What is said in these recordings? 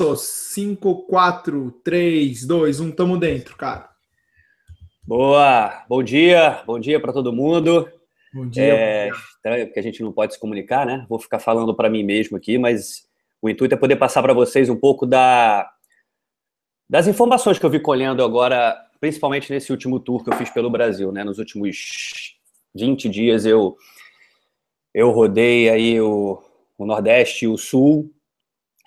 5, 4, 3, 2, 1, tamo dentro, cara. Boa, bom dia, bom dia para todo mundo. Bom dia. É estranho porque a gente não pode se comunicar, né? Vou ficar falando para mim mesmo aqui, mas o intuito é poder passar para vocês um pouco da, das informações que eu vi colhendo agora, principalmente nesse último tour que eu fiz pelo Brasil, né? Nos últimos 20 dias eu eu rodei aí o, o Nordeste e o Sul,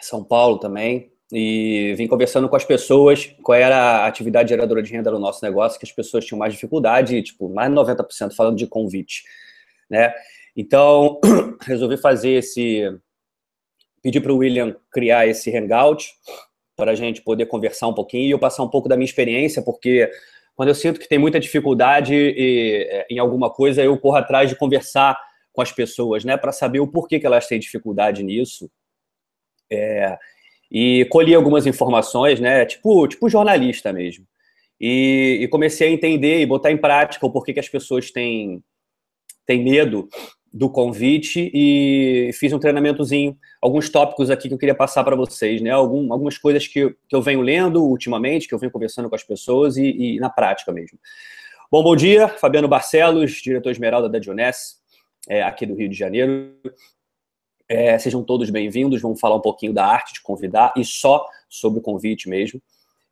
São Paulo também, e vim conversando com as pessoas qual era a atividade geradora de renda no nosso negócio, que as pessoas tinham mais dificuldade, tipo, mais de 90% falando de convite, né? Então, resolvi fazer esse... pedir para o William criar esse hangout para a gente poder conversar um pouquinho e eu passar um pouco da minha experiência, porque quando eu sinto que tem muita dificuldade e, em alguma coisa, eu corro atrás de conversar com as pessoas, né, para saber o porquê que elas têm dificuldade nisso. É, e colhi algumas informações, né, tipo, tipo jornalista mesmo. E, e, comecei a entender e botar em prática o porquê que as pessoas têm, têm medo do convite e fiz um treinamentozinho, alguns tópicos aqui que eu queria passar para vocês, né? Algum, algumas coisas que, que eu venho lendo ultimamente, que eu venho conversando com as pessoas e, e na prática mesmo. Bom, bom dia, Fabiano Barcelos, diretor Esmeralda da Dionés é, aqui do Rio de Janeiro. É, sejam todos bem-vindos. Vamos falar um pouquinho da arte de convidar e só sobre o convite mesmo.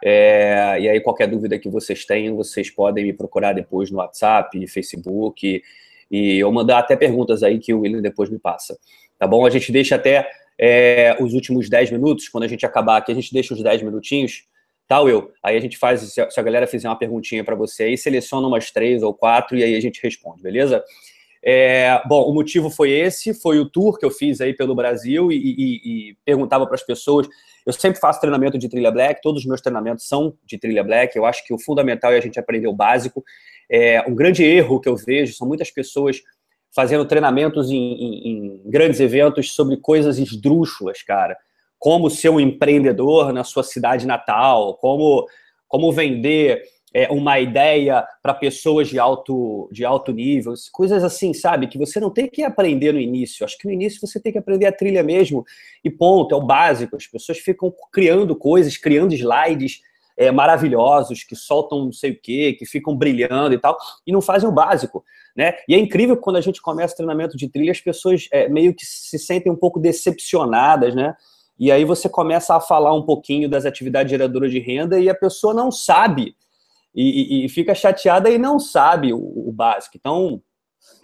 É, e aí, qualquer dúvida que vocês tenham, vocês podem me procurar depois no WhatsApp, Facebook, e eu mandar até perguntas aí que o William depois me passa. Tá bom? A gente deixa até é, os últimos 10 minutos, quando a gente acabar aqui, a gente deixa os 10 minutinhos, tá, Will? Aí a gente faz, se a galera fizer uma perguntinha para você aí, seleciona umas três ou quatro e aí a gente responde, beleza? É, bom, o motivo foi esse, foi o tour que eu fiz aí pelo Brasil e, e, e perguntava para as pessoas. Eu sempre faço treinamento de trilha black, todos os meus treinamentos são de trilha black. Eu acho que o fundamental é a gente aprender o básico. É, um grande erro que eu vejo são muitas pessoas fazendo treinamentos em, em, em grandes eventos sobre coisas esdrúxulas, cara. Como ser um empreendedor na sua cidade natal, como, como vender é, uma ideia para pessoas de alto, de alto nível, coisas assim, sabe? Que você não tem que aprender no início. Acho que no início você tem que aprender a trilha mesmo, e ponto, é o básico. As pessoas ficam criando coisas, criando slides é, maravilhosos, que soltam não sei o quê, que ficam brilhando e tal, e não fazem o básico. Né? E é incrível quando a gente começa treinamento de trilha, as pessoas é, meio que se sentem um pouco decepcionadas, né? E aí você começa a falar um pouquinho das atividades geradoras de renda e a pessoa não sabe e, e, fica chateada e não sabe o, o, básico. Então,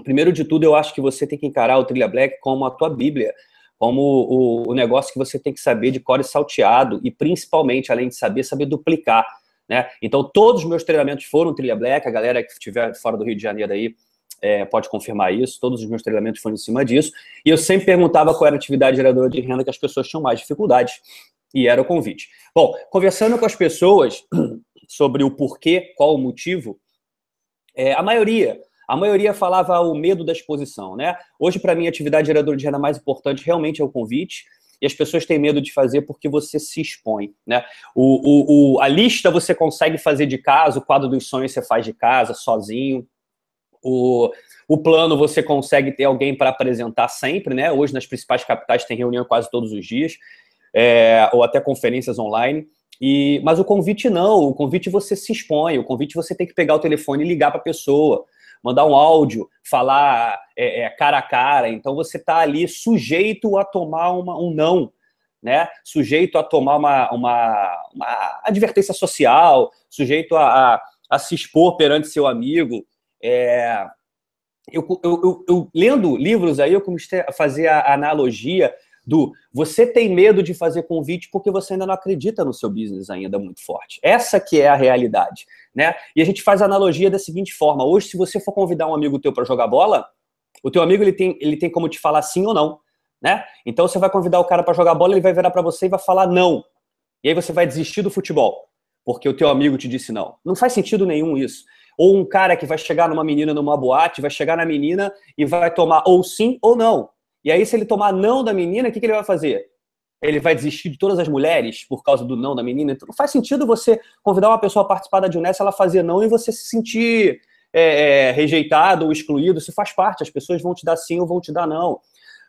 primeiro de tudo, eu acho que você tem que encarar o Trilha Black como a tua Bíblia, como o, o negócio que você tem que saber de core salteado e, principalmente, além de saber, saber duplicar. Né? Então, todos os meus treinamentos foram Trilha Black, a galera que estiver fora do Rio de Janeiro aí é, pode confirmar isso, todos os meus treinamentos foram em cima disso, e eu sempre perguntava qual era a atividade geradora de renda que as pessoas tinham mais dificuldades, e era o convite. Bom, conversando com as pessoas, sobre o porquê, qual o motivo, é, a maioria, a maioria falava o medo da exposição, né? Hoje, para mim, a atividade geradora de renda mais importante realmente é o convite, e as pessoas têm medo de fazer porque você se expõe, né? O, o, o, a lista você consegue fazer de casa, o quadro dos sonhos você faz de casa, sozinho, o, o plano você consegue ter alguém para apresentar sempre, né? Hoje, nas principais capitais, tem reunião quase todos os dias, é, ou até conferências online. E, mas o convite não, o convite você se expõe, o convite você tem que pegar o telefone e ligar para a pessoa, mandar um áudio, falar é, é, cara a cara. Então você está ali sujeito a tomar uma, um não, né? Sujeito a tomar uma, uma, uma advertência social, sujeito a, a, a, se expor perante seu amigo. É, eu, eu, eu, eu, lendo livros aí, eu comecei a fazer a analogia do você tem medo de fazer convite porque você ainda não acredita no seu business ainda muito forte. Essa que é a realidade, né? E a gente faz a analogia da seguinte forma: hoje, se você for convidar um amigo teu para jogar bola, o teu amigo ele tem, ele tem como te falar sim ou não, né? Então você vai convidar o cara para jogar bola, ele vai virar para você e vai falar não. E aí você vai desistir do futebol, porque o teu amigo te disse não. Não faz sentido nenhum isso. Ou um cara que vai chegar numa menina numa boate, vai chegar na menina e vai tomar ou sim ou não. E aí, se ele tomar não da menina, o que, que ele vai fazer? Ele vai desistir de todas as mulheres por causa do não da menina? Então, não faz sentido você convidar uma pessoa a participar da Junessa, ela fazer não e você se sentir é, é, rejeitado ou excluído. Isso faz parte, as pessoas vão te dar sim ou vão te dar não.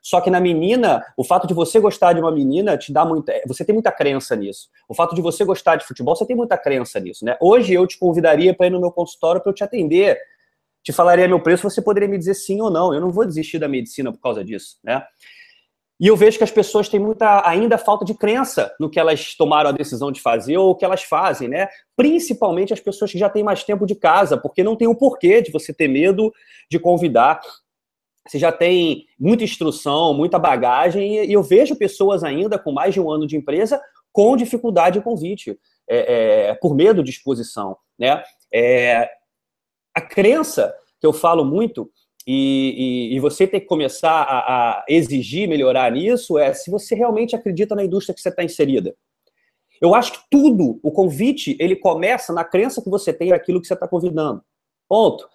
Só que na menina, o fato de você gostar de uma menina te dá muita. Você tem muita crença nisso. O fato de você gostar de futebol, você tem muita crença nisso, né? Hoje eu te convidaria para ir no meu consultório para eu te atender. Te falaria meu preço, você poderia me dizer sim ou não. Eu não vou desistir da medicina por causa disso, né? E eu vejo que as pessoas têm muita ainda falta de crença no que elas tomaram a decisão de fazer ou o que elas fazem, né? Principalmente as pessoas que já têm mais tempo de casa, porque não tem o um porquê de você ter medo de convidar. Você já tem muita instrução, muita bagagem, e eu vejo pessoas ainda com mais de um ano de empresa com dificuldade de convite, é, é, por medo de exposição, né? É, a crença que eu falo muito e, e, e, você tem que começar a, a, exigir melhorar nisso é se você realmente acredita na indústria que você está inserida. Eu acho que tudo, o convite, ele começa na crença que você tem naquilo que você está convidando. Ponto.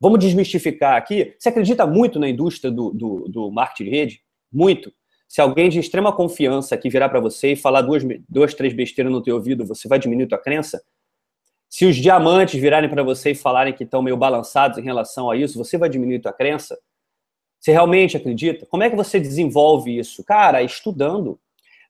Vamos desmistificar aqui. Você acredita muito na indústria do, do, do marketing de rede? Muito. Se alguém de extrema confiança aqui virar para você e falar duas, duas, três besteiras no teu ouvido, você vai diminuir tua crença? Se os diamantes virarem para você e falarem que estão meio balançados em relação a isso, você vai diminuir tua crença? Você realmente acredita? Como é que você desenvolve isso? Cara, estudando,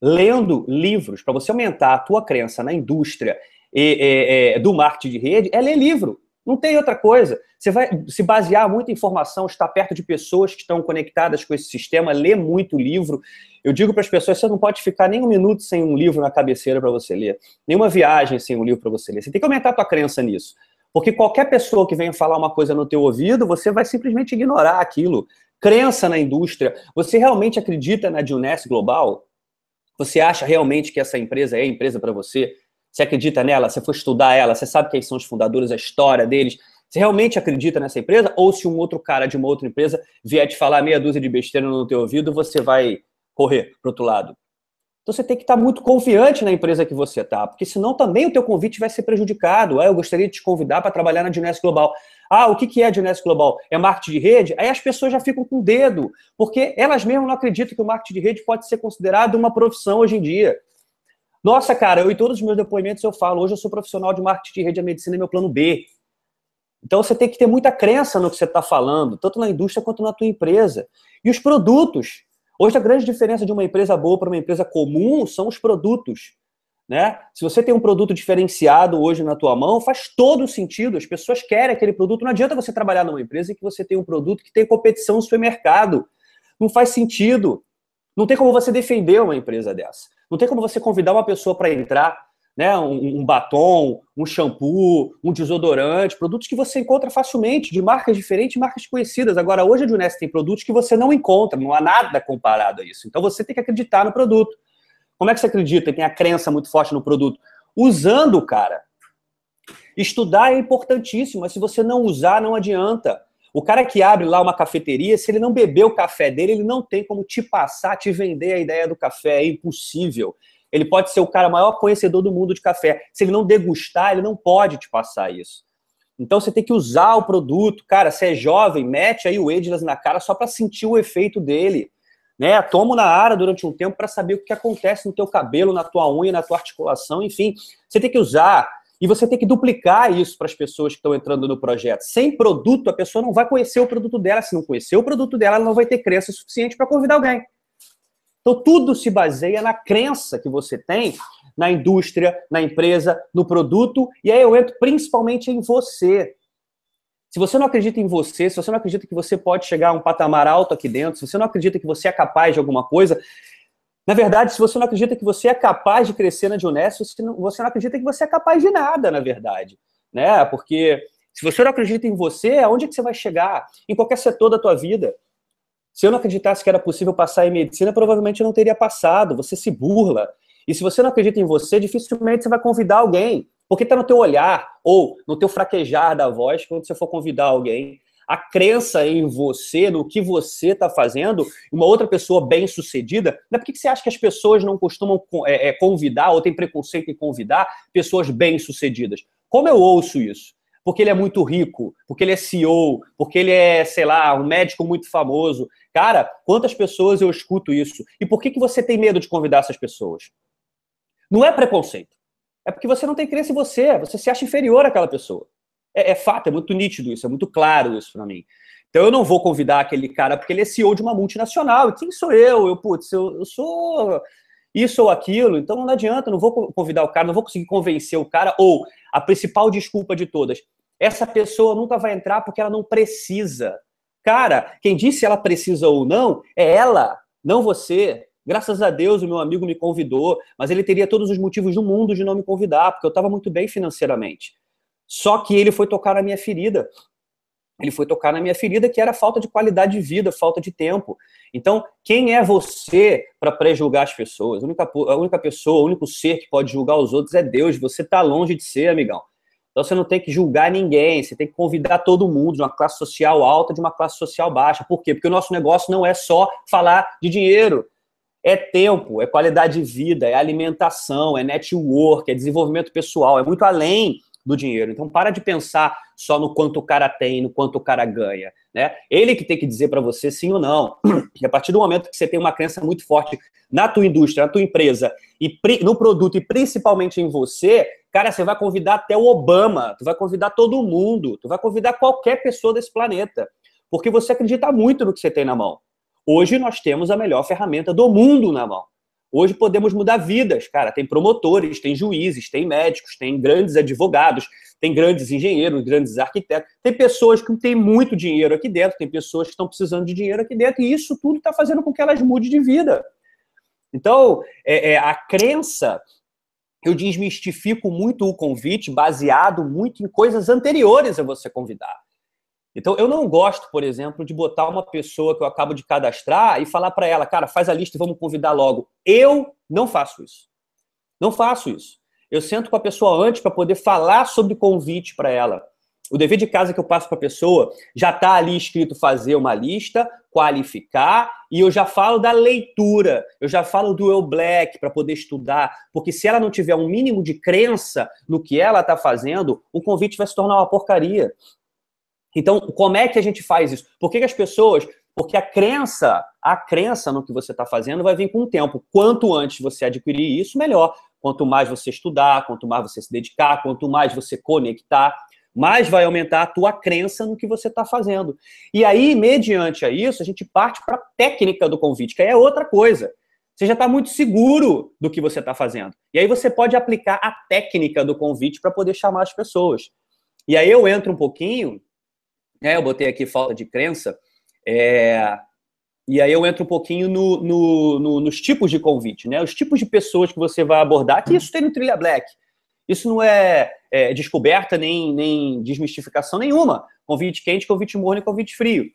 lendo livros, para você aumentar a tua crença na indústria e, e, e, do marketing de rede, é ler livro. Não tem outra coisa. Você vai se basear muito em informação, estar perto de pessoas que estão conectadas com esse sistema, ler muito livro. Eu digo para as pessoas, você não pode ficar nem um minuto sem um livro na cabeceira para você ler, nenhuma viagem sem um livro para você ler. Você tem que aumentar a tua crença nisso. Porque qualquer pessoa que venha falar uma coisa no teu ouvido, você vai simplesmente ignorar aquilo. Crença na indústria. Você realmente acredita na Juness Global? Você acha realmente que essa empresa é empresa para você? Você acredita nela? Você foi estudar ela? Você sabe quem são os fundadores, a história deles? Você realmente acredita nessa empresa? Ou se um outro cara de uma outra empresa vier te falar meia dúzia de besteira no teu ouvido, você vai correr para outro lado? Então você tem que estar muito confiante na empresa que você está, porque senão também o teu convite vai ser prejudicado. Ah, eu gostaria de te convidar para trabalhar na Dinés Global. Ah, o que é a Dinés Global? É marketing de rede? Aí as pessoas já ficam com o dedo, porque elas mesmas não acreditam que o marketing de rede pode ser considerado uma profissão hoje em dia. Nossa, cara, eu em todos os meus depoimentos eu falo, hoje eu sou profissional de marketing de rede de medicina, é meu plano B. Então você tem que ter muita crença no que você está falando, tanto na indústria quanto na tua empresa. E os produtos. Hoje a grande diferença de uma empresa boa para uma empresa comum são os produtos. Né? Se você tem um produto diferenciado hoje na tua mão, faz todo sentido. As pessoas querem aquele produto. Não adianta você trabalhar numa empresa em que você tem um produto que tem competição no supermercado. Não faz sentido. Não tem como você defender uma empresa dessa. Não tem como você convidar uma pessoa para entrar, né? Um, um, batom, um shampoo, um desodorante, produtos que você encontra facilmente, de marcas diferentes, marcas conhecidas. Agora, hoje a Junest tem produtos que você não encontra, não há nada comparado a isso. Então você tem que acreditar no produto. Como é que você acredita? Tem a crença muito forte no produto. Usando, cara. Estudar é importantíssimo, mas se você não usar, não adianta. O cara que abre lá uma cafeteria, se ele não beber o café dele, ele não tem como te passar, te vender a ideia do café. É impossível. Ele pode ser o cara maior conhecedor do mundo de café. Se ele não degustar, ele não pode te passar isso. Então você tem que usar o produto. Cara, se é jovem, mete aí o Ageless na cara só para sentir o efeito dele. Né? Tomo na área durante um tempo para saber o que acontece no teu cabelo, na tua unha, na tua articulação, enfim. Você tem que usar e você tem que duplicar isso para as pessoas que estão entrando no projeto. Sem produto, a pessoa não vai conhecer o produto dela. Se não conhecer o produto dela, ela não vai ter crença suficiente para convidar alguém. Então, tudo se baseia na crença que você tem na indústria, na empresa, no produto, e aí eu entro principalmente em você. Se você não acredita em você, se você não acredita que você pode chegar a um patamar alto aqui dentro, se você não acredita que você é capaz de alguma coisa, na verdade, se você não acredita que você é capaz de crescer na não, você não acredita que você é capaz de nada, na verdade. Né? Porque se você não acredita em você, aonde é que você vai chegar? Em qualquer setor da tua vida. Se eu não acreditasse que era possível passar em medicina, provavelmente eu não teria passado. Você se burla. E se você não acredita em você, dificilmente você vai convidar alguém. Porque está no teu olhar ou no teu fraquejar da voz quando você for convidar alguém a crença em você, no que você está fazendo, uma outra pessoa bem sucedida, não é por que você acha que as pessoas não costumam é, é, convidar ou tem preconceito em convidar pessoas bem sucedidas? Como eu ouço isso? Porque ele é muito rico, porque ele é CEO, porque ele é, sei lá, um médico muito famoso. Cara, quantas pessoas eu escuto isso? E por que, que você tem medo de convidar essas pessoas? Não é preconceito. É porque você não tem crença em você, você se acha inferior àquela pessoa. É, é fato, é muito nítido isso, é muito claro isso para mim. Então eu não vou convidar aquele cara porque ele é CEO de uma multinacional. E quem sou eu? Eu, putz, eu, eu sou isso ou aquilo. Então não adianta, não vou convidar o cara, não vou conseguir convencer o cara. Ou a principal desculpa de todas: essa pessoa nunca vai entrar porque ela não precisa. Cara, quem disse ela precisa ou não é ela, não você. Graças a Deus o meu amigo me convidou, mas ele teria todos os motivos do mundo de não me convidar, porque eu estava muito bem financeiramente. Só que ele foi tocar na minha ferida. Ele foi tocar na minha ferida, que era falta de qualidade de vida, falta de tempo. Então, quem é você para pré-julgar as pessoas? A única, a única pessoa, o único ser que pode julgar os outros é Deus. Você está longe de ser, amigão. Então, você não tem que julgar ninguém, você tem que convidar todo mundo de uma classe social alta, de uma classe social baixa. Por quê? Porque o nosso negócio não é só falar de dinheiro. É tempo, é qualidade de vida, é alimentação, é network, é desenvolvimento pessoal, é muito além do dinheiro. Então, para de pensar só no quanto o cara tem, no quanto o cara ganha. Né? Ele que tem que dizer para você sim ou não. E a partir do momento que você tem uma crença muito forte na tua indústria, na tua empresa, e no produto, e principalmente em você, cara, você vai convidar até o Obama, tu vai convidar todo mundo, tu vai convidar qualquer pessoa desse planeta. Porque você acredita muito no que você tem na mão. Hoje nós temos a melhor ferramenta do mundo na mão. Hoje podemos mudar vidas, cara. Tem promotores, tem juízes, tem médicos, tem grandes advogados, tem grandes engenheiros, grandes arquitetos. Tem pessoas que têm muito dinheiro aqui dentro, tem pessoas que estão precisando de dinheiro aqui dentro, e isso tudo está fazendo com que elas mudem de vida. Então, é, é, a crença, eu desmistifico muito o convite baseado muito em coisas anteriores a você convidar. Então, eu não gosto, por exemplo, de botar uma pessoa que eu acabo de cadastrar e falar para ela, cara, faz a lista e vamos convidar logo. Eu não faço isso. Não faço isso. Eu sento com a pessoa antes para poder falar sobre convite para ela. O dever de casa que eu passo para a pessoa já está ali escrito fazer uma lista, qualificar, e eu já falo da leitura, eu já falo do eu black para poder estudar, porque se ela não tiver um mínimo de crença no que ela está fazendo, o convite vai se tornar uma porcaria. Então, como é que a gente faz isso? Por que, que as pessoas. Porque a crença, a crença no que você está fazendo vai vir com o tempo. Quanto antes você adquirir isso, melhor. Quanto mais você estudar, quanto mais você se dedicar, quanto mais você conectar, mais vai aumentar a tua crença no que você está fazendo. E aí, mediante a isso, a gente parte para a técnica do convite, que aí é outra coisa. Você já está muito seguro do que você está fazendo. E aí você pode aplicar a técnica do convite para poder chamar as pessoas. E aí eu entro um pouquinho é, eu botei aqui falta de crença. É, e aí eu entro um pouquinho no, no, no, nos tipos de convite, né? Os tipos de pessoas que você vai abordar, que isso tem no Trilha Black. Isso não é, é descoberta nem, nem desmistificação nenhuma. Convite quente, convite morno e convite frio.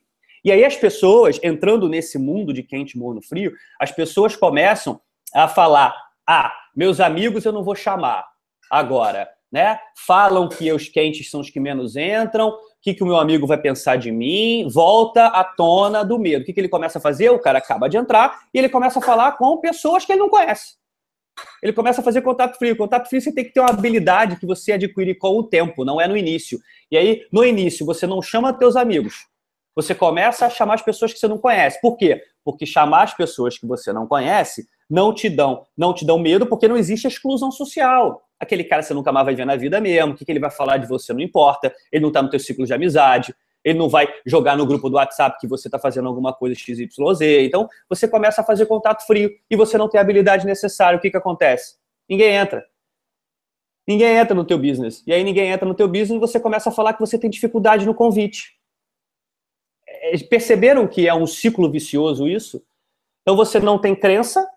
E aí as pessoas, entrando nesse mundo de quente, morno, frio, as pessoas começam a falar: ah, meus amigos eu não vou chamar agora, né? Falam que os quentes são os que menos entram, o que, que o meu amigo vai pensar de mim? Volta à tona do medo. O que, que ele começa a fazer? O cara acaba de entrar e ele começa a falar com pessoas que ele não conhece. Ele começa a fazer contato frio. Contato frio você tem que ter uma habilidade que você adquire com o tempo, não é no início. E aí, no início, você não chama teus amigos. Você começa a chamar as pessoas que você não conhece. Por quê? Porque chamar as pessoas que você não conhece não te dão, não te dão medo porque não existe exclusão social. Aquele cara você nunca mais vai ver na vida mesmo, o que, que ele vai falar de você não importa, ele não está no teu ciclo de amizade, ele não vai jogar no grupo do WhatsApp que você está fazendo alguma coisa XYZ. Então, você começa a fazer contato frio e você não tem a habilidade necessária. O que, que acontece? Ninguém entra. Ninguém entra no teu business. E aí ninguém entra no teu business e você começa a falar que você tem dificuldade no convite. É, perceberam que é um ciclo vicioso isso? Então você não tem crença,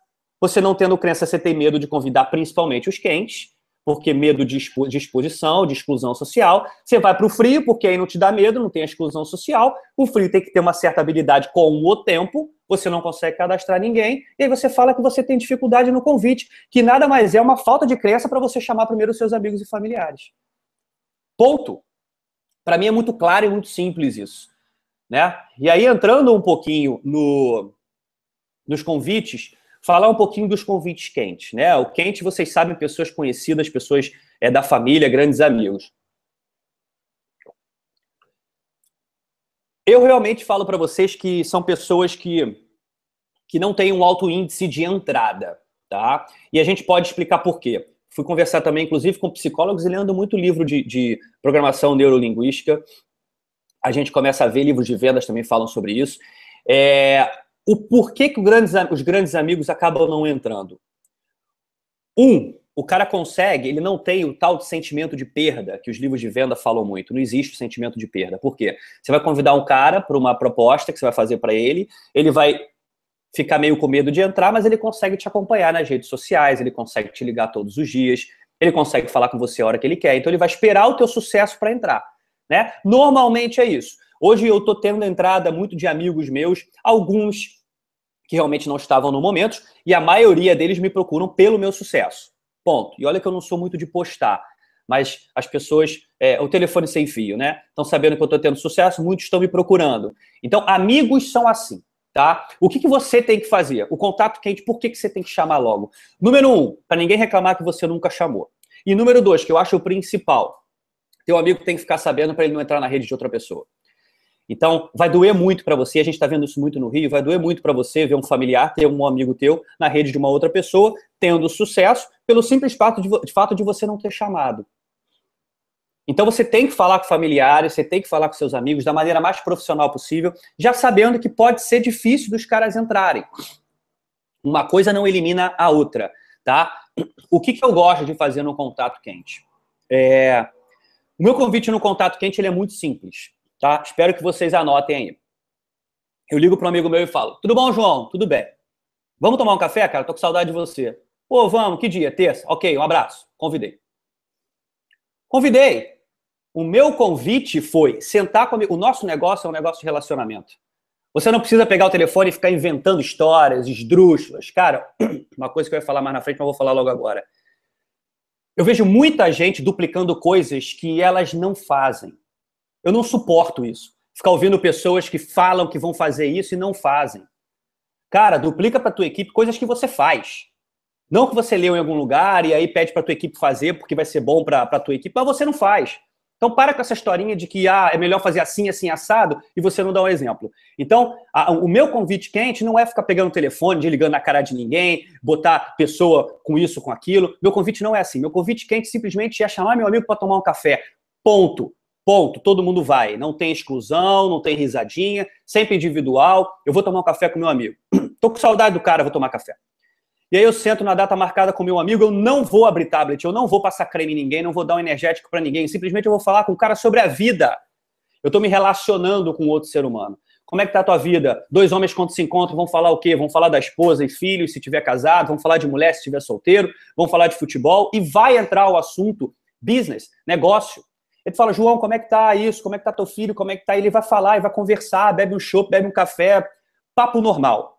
você não tendo crença, você tem medo de convidar principalmente os quentes, porque medo de, exposição, de exclusão social. Você vai para o frio, porque aí não te dá medo, não tem exclusão social. O frio tem que ter uma certa habilidade com o tempo, você não consegue cadastrar ninguém, e aí você fala que você tem dificuldade no convite, que nada mais é uma falta de crença para você chamar primeiro os seus amigos e familiares. Ponto. Para mim é muito claro e muito simples isso. Né? E aí, entrando um pouquinho no, nos convites, falar um pouquinho dos convites quentes, né? O quente, vocês sabem, pessoas conhecidas, pessoas é, da família, grandes amigos. Eu realmente falo para vocês que são pessoas que, que não têm um alto índice de entrada, tá? E a gente pode explicar por quê. Fui conversar também, inclusive, com psicólogos e lendo muito livro de, de programação neurolinguística. a gente começa a ver livros de vendas também falam sobre isso. É, o porquê que os grandes amigos acabam não entrando. Um, o cara consegue, ele não tem o tal de sentimento de perda que os livros de venda falam muito. Não existe o sentimento de perda. Por quê? Você vai convidar um cara para uma proposta que você vai fazer para ele, ele vai ficar meio com medo de entrar, mas ele consegue te acompanhar nas redes sociais, ele consegue te ligar todos os dias, ele consegue falar com você a hora que ele quer. Então ele vai esperar o teu sucesso para entrar, né? Normalmente é isso. Hoje eu estou tendo entrada muito de amigos meus, alguns que realmente não estavam no momento, e a maioria deles me procuram pelo meu sucesso. Ponto. E olha que eu não sou muito de postar, mas as pessoas, é, o telefone sem fio, né? Estão sabendo que eu estou tendo sucesso, muitos estão me procurando. Então, amigos são assim, tá? O que, que você tem que fazer? O contato quente, por que, que você tem que chamar logo? Número um, para ninguém reclamar que você nunca chamou. E número dois, que eu acho o principal, teu amigo tem que ficar sabendo para ele não entrar na rede de outra pessoa. Então, vai doer muito para você, a gente está vendo isso muito no Rio, vai doer muito para você ver um familiar, ter um amigo teu na rede de uma outra pessoa, tendo sucesso, pelo simples fato de, de, fato de você não ter chamado. Então, você tem que falar com familiares, você tem que falar com seus amigos da maneira mais profissional possível, já sabendo que pode ser difícil dos caras entrarem. Uma coisa não elimina a outra, tá? O que, que eu gosto de fazer no contato quente? É... O meu convite no contato quente ele é muito simples. Tá? Espero que vocês anotem aí. Eu ligo para um amigo meu e falo: Tudo bom, João? Tudo bem. Vamos tomar um café, cara? Tô com saudade de você. Pô, vamos, que dia? Terça? Ok, um abraço. Convidei. Convidei. O meu convite foi sentar comigo. O nosso negócio é um negócio de relacionamento. Você não precisa pegar o telefone e ficar inventando histórias, esdrúxulas. Cara, uma coisa que eu ia falar mais na frente, mas vou falar logo agora. Eu vejo muita gente duplicando coisas que elas não fazem. Eu não suporto isso. Ficar ouvindo pessoas que falam que vão fazer isso e não fazem. Cara, duplica para tua equipe coisas que você faz. Não que você leu em algum lugar e aí pede para tua equipe fazer porque vai ser bom para tua equipe, mas você não faz. Então para com essa historinha de que ah, é melhor fazer assim, assim, assado, e você não dá um exemplo. Então, a, o meu convite quente não é ficar pegando o telefone, desligando na cara de ninguém, botar pessoa com isso, com aquilo. Meu convite não é assim. Meu convite quente simplesmente é chamar meu amigo para tomar um café. Ponto. Ponto, todo mundo vai. Não tem exclusão, não tem risadinha, sempre individual. Eu vou tomar um café com meu amigo. Tô com saudade do cara, vou tomar café. E aí eu sento na data marcada com meu amigo, eu não vou abrir tablet, eu não vou passar creme em ninguém, não vou dar um energético para ninguém, simplesmente eu vou falar com o cara sobre a vida. Eu estou me relacionando com outro ser humano. Como é que tá a tua vida? Dois homens quando se encontram vão falar o quê? Vão falar da esposa e filhos se tiver casado, vão falar de mulher se estiver solteiro, vão falar de futebol e vai entrar o assunto business, negócio. Ele fala, João, como é que tá isso? Como é que tá teu filho? Como é que tá? Ele vai falar, e vai conversar, bebe um chopp, bebe um café, papo normal.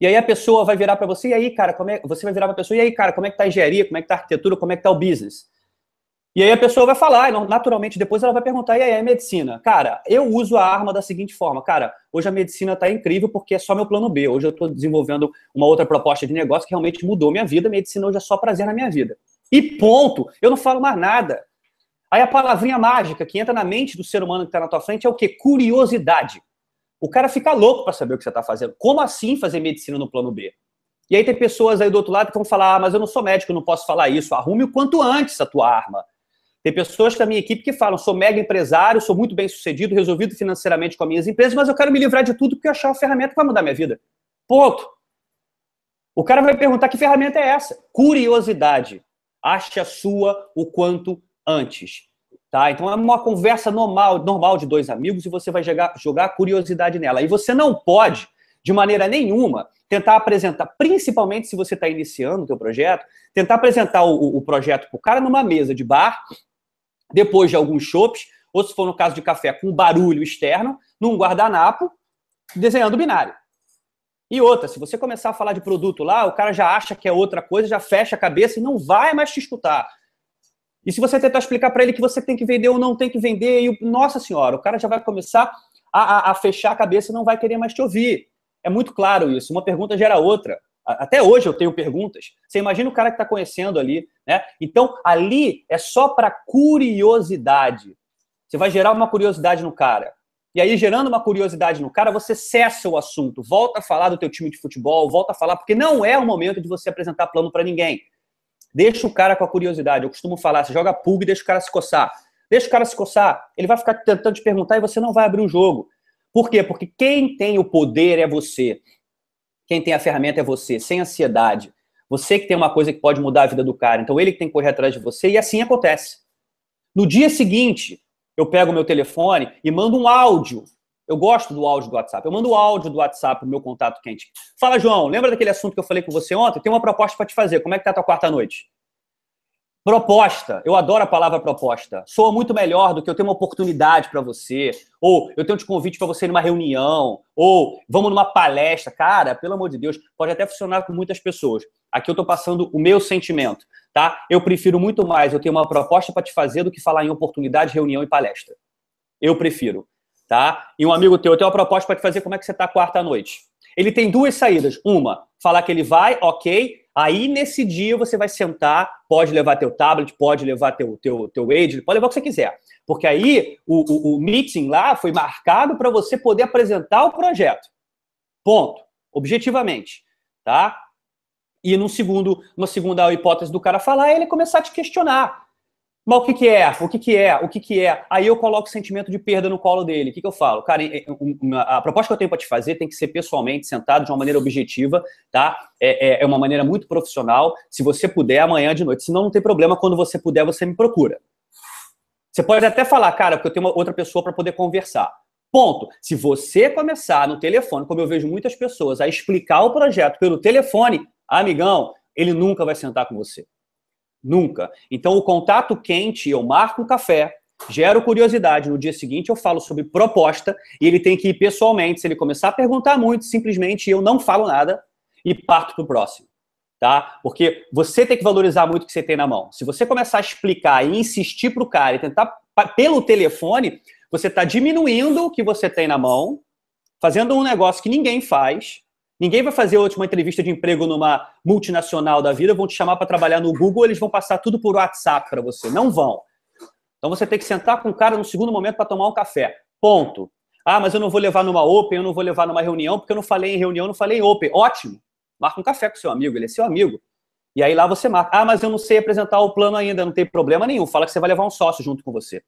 E aí a pessoa vai virar para você, e aí, cara, como é... você vai virar para a pessoa, e aí, cara, como é que tá a engenharia? Como é que tá a arquitetura? Como é que tá o business? E aí a pessoa vai falar, naturalmente depois ela vai perguntar, e aí, a medicina? Cara, eu uso a arma da seguinte forma, cara, hoje a medicina tá incrível porque é só meu plano B. Hoje eu estou desenvolvendo uma outra proposta de negócio que realmente mudou minha vida, a medicina hoje é só prazer na minha vida. E ponto. Eu não falo mais nada. Aí a palavrinha mágica que entra na mente do ser humano que está na tua frente é o quê? Curiosidade. O cara fica louco para saber o que você está fazendo. Como assim fazer medicina no plano B? E aí tem pessoas aí do outro lado que vão falar: ah, mas eu não sou médico, não posso falar isso. Arrume o quanto antes a tua arma. Tem pessoas da minha equipe que falam: sou mega empresário, sou muito bem sucedido, resolvido financeiramente com as minhas empresas, mas eu quero me livrar de tudo porque eu achar uma ferramenta que vai mudar minha vida. Ponto. O cara vai perguntar que ferramenta é essa? Curiosidade. Ache a sua o quanto antes. Tá? Então é uma conversa normal, normal de dois amigos e você vai jogar, jogar curiosidade nela. E você não pode, de maneira nenhuma, tentar apresentar, principalmente se você está iniciando o teu projeto, tentar apresentar o, o projeto para o cara numa mesa de bar, depois de alguns chopps, ou se for no caso de café, com barulho externo, num guardanapo, desenhando binário. E outra, se você começar a falar de produto lá, o cara já acha que é outra coisa, já fecha a cabeça e não vai mais te escutar. E se você tentar explicar para ele que você tem que vender ou não tem que vender, e, nossa senhora, o cara já vai começar a, a, a fechar a cabeça e não vai querer mais te ouvir. É muito claro isso. Uma pergunta gera outra. Até hoje eu tenho perguntas. Você imagina o cara que está conhecendo ali, né? Então, ali é só para curiosidade. Você vai gerar uma curiosidade no cara. E aí, gerando uma curiosidade no cara, você cessa o assunto, volta a falar do teu time de futebol, volta a falar, porque não é o momento de você apresentar plano para ninguém. Deixa o cara com a curiosidade. Eu costumo falar, você joga pulga e deixa o cara se coçar. Deixa o cara se coçar. Ele vai ficar tentando te perguntar e você não vai abrir o jogo. Por quê? Porque quem tem o poder é você. Quem tem a ferramenta é você, sem ansiedade. Você que tem uma coisa que pode mudar a vida do cara. Então ele que tem que correr atrás de você e assim acontece. No dia seguinte, eu pego o meu telefone e mando um áudio. Eu gosto do áudio do WhatsApp. Eu mando o áudio do WhatsApp pro meu contato quente. Fala, João, lembra daquele assunto que eu falei com você ontem? Tem uma proposta para te fazer. Como é que tá a tua quarta noite? Proposta. Eu adoro a palavra proposta. Soa muito melhor do que eu ter uma oportunidade para você, ou eu tenho um convite para você numa reunião, ou vamos numa palestra. Cara, pelo amor de Deus, pode até funcionar com muitas pessoas. Aqui eu estou passando o meu sentimento, tá? Eu prefiro muito mais eu ter uma proposta para te fazer do que falar em oportunidade, reunião e palestra. Eu prefiro, tá? E um amigo teu tem uma proposta para te fazer, como é que você tá quarta noite? Ele tem duas saídas. Uma, falar que ele vai, ok, Aí, nesse dia, você vai sentar, pode levar teu tablet, pode levar teu, teu, teu Age, pode levar o que você quiser. Porque aí, o, o, o meeting lá foi marcado para você poder apresentar o projeto. Ponto. Objetivamente. Tá? E no segundo, uma segunda hipótese do cara falar, é ele começar a te questionar. Mas o que, que é? O que, que é? O que, que é? Aí eu coloco o sentimento de perda no colo dele. O que, que eu falo? Cara, a proposta que eu tenho para te fazer tem que ser pessoalmente, sentado de uma maneira objetiva, tá? É, é, é, uma maneira muito profissional. Se você puder, amanhã de noite. Senão não tem problema, quando você puder, você me procura. Você pode até falar, cara, porque eu tenho outra pessoa para poder conversar. Ponto. Se você começar no telefone, como eu vejo muitas pessoas, a explicar o projeto pelo telefone, amigão, ele nunca vai sentar com você. Nunca. Então, o contato quente, eu marco um café, gero curiosidade. No dia seguinte, eu falo sobre proposta e ele tem que ir pessoalmente. Se ele começar a perguntar muito, simplesmente eu não falo nada e parto para o próximo. Tá? Porque você tem que valorizar muito o que você tem na mão. Se você começar a explicar e insistir para o cara e tentar pelo telefone, você está diminuindo o que você tem na mão, fazendo um negócio que ninguém faz Ninguém vai fazer hoje uma entrevista de emprego numa multinacional da vida, vão te chamar para trabalhar no Google, eles vão passar tudo por WhatsApp para você. Não vão. Então você tem que sentar com o cara no segundo momento para tomar um café. Ponto. Ah, mas eu não vou levar numa Open, eu não vou levar numa reunião, porque eu não falei em reunião, não falei em Open. Ótimo. Marca um café com seu amigo, ele é seu amigo. E aí lá você marca. Ah, mas eu não sei apresentar o plano ainda, não tem problema nenhum. Fala que você vai levar um sócio junto com você.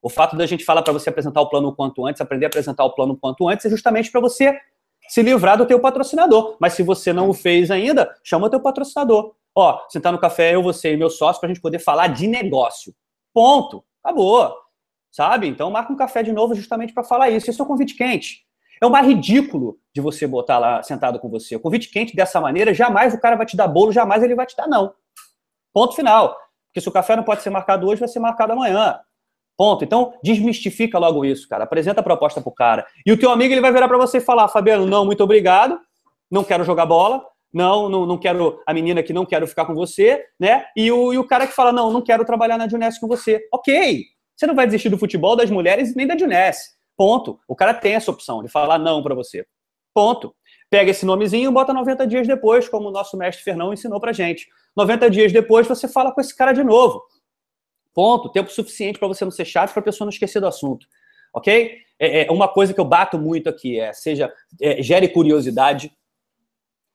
O fato da gente falar para você apresentar o plano o quanto antes, aprender a apresentar o plano o quanto antes, é justamente para você se livrar do teu patrocinador. Mas se você não o fez ainda, chama o teu patrocinador. Ó, sentar no café, eu, você e meu sócio, para a gente poder falar de negócio. Ponto. Acabou. Sabe? Então marca um café de novo justamente para falar isso. Isso é um convite quente. É o mais ridículo de você botar lá sentado com você. O convite quente dessa maneira, jamais o cara vai te dar bolo, jamais ele vai te dar não. Ponto final. Porque se o café não pode ser marcado hoje, vai ser marcado amanhã. Ponto. Então, desmistifica logo isso, cara. Apresenta a proposta pro cara. E o teu amigo ele vai virar para você e falar: Fabiano, não, muito obrigado. Não quero jogar bola. Não, não, não quero a menina que não quero ficar com você, né? E o, e o cara que fala: não, não quero trabalhar na Juness com você. Ok. Você não vai desistir do futebol, das mulheres nem da Juness. Ponto. O cara tem essa opção de falar não para você. Ponto. Pega esse nomezinho e bota 90 dias depois, como o nosso mestre Fernão ensinou pra gente. 90 dias depois você fala com esse cara de novo. Ponto. Tempo suficiente para você não ser chato para a pessoa não esquecer do assunto. Ok? É, é, uma coisa que eu bato muito aqui é, seja, é, gere curiosidade.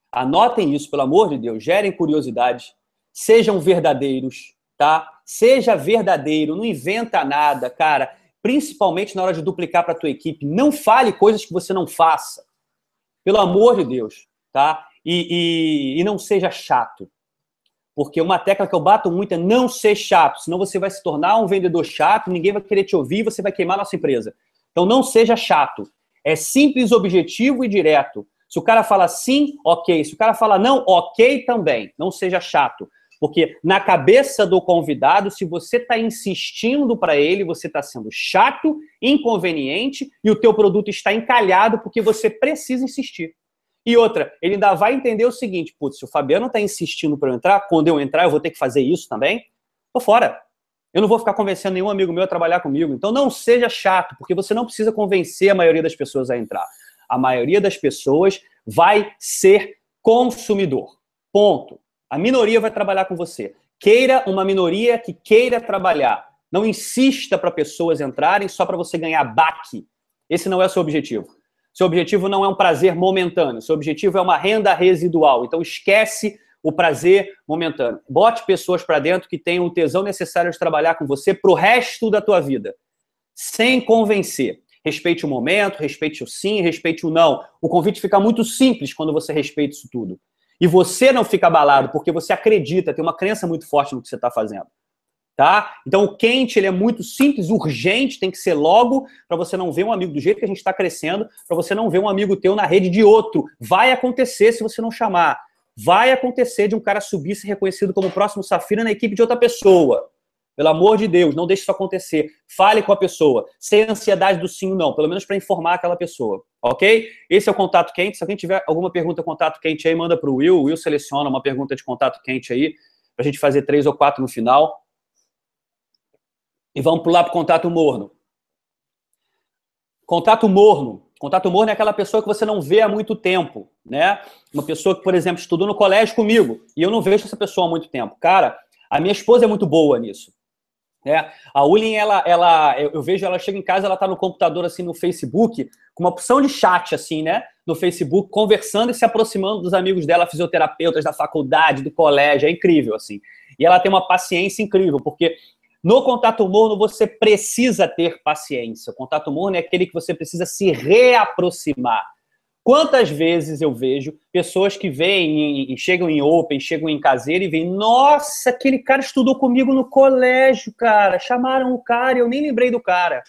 Anotem isso, pelo amor de Deus. Gerem curiosidade. Sejam verdadeiros, tá? Seja verdadeiro. Não inventa nada, cara. Principalmente na hora de duplicar para tua equipe. Não fale coisas que você não faça. Pelo amor de Deus, tá? E, e, e não seja chato. Porque uma tecla que eu bato muito é não ser chato, senão você vai se tornar um vendedor chato, ninguém vai querer te ouvir, você vai queimar nossa empresa. Então não seja chato. É simples, objetivo e direto. Se o cara fala sim, ok. Se o cara fala não, ok também. Não seja chato. Porque na cabeça do convidado, se você está insistindo para ele, você está sendo chato, inconveniente e o teu produto está encalhado porque você precisa insistir. E outra, ele ainda vai entender o seguinte: putz, se o Fabiano está insistindo para eu entrar, quando eu entrar, eu vou ter que fazer isso também. Tô fora. Eu não vou ficar convencendo nenhum amigo meu a trabalhar comigo. Então não seja chato, porque você não precisa convencer a maioria das pessoas a entrar. A maioria das pessoas vai ser consumidor. Ponto. A minoria vai trabalhar com você. Queira uma minoria que queira trabalhar. Não insista para pessoas entrarem só para você ganhar baque. Esse não é o seu objetivo. Seu objetivo não é um prazer momentâneo, seu objetivo é uma renda residual. Então esquece o prazer momentâneo. Bote pessoas para dentro que tenham o tesão necessário de trabalhar com você para o resto da tua vida, sem convencer. Respeite o momento, respeite o sim, respeite o não. O convite fica muito simples quando você respeita isso tudo. E você não fica abalado porque você acredita, tem uma crença muito forte no que você está fazendo tá? Então o quente ele é muito simples, urgente, tem que ser logo para você não ver um amigo do jeito que a gente está crescendo, para você não ver um amigo teu na rede de outro. Vai acontecer se você não chamar. Vai acontecer de um cara subir e ser reconhecido como próximo Safira na equipe de outra pessoa. Pelo amor de Deus, não deixe isso acontecer. Fale com a pessoa, sem ansiedade do sim ou não, pelo menos para informar aquela pessoa, ok? Esse é o contato quente. Se alguém tiver alguma pergunta contato quente aí, manda para o Will. O Will seleciona uma pergunta de contato quente aí, para a gente fazer três ou quatro no final. E vamos pular para contato morno. Contato morno. Contato morno é aquela pessoa que você não vê há muito tempo, né? Uma pessoa que, por exemplo, estudou no colégio comigo e eu não vejo essa pessoa há muito tempo. Cara, a minha esposa é muito boa nisso. Né? A Ulin, ela, ela, eu vejo ela chega em casa, ela tá no computador assim no Facebook, com uma opção de chat assim, né? No Facebook, conversando e se aproximando dos amigos dela, fisioterapeutas da faculdade, do colégio, é incrível assim. E ela tem uma paciência incrível, porque no contato morno, você precisa ter paciência. O contato morno é aquele que você precisa se reaproximar. Quantas vezes eu vejo pessoas que vêm e chegam em open, chegam em caseiro e vêm, nossa, aquele cara estudou comigo no colégio, cara, chamaram o cara, eu nem lembrei do cara.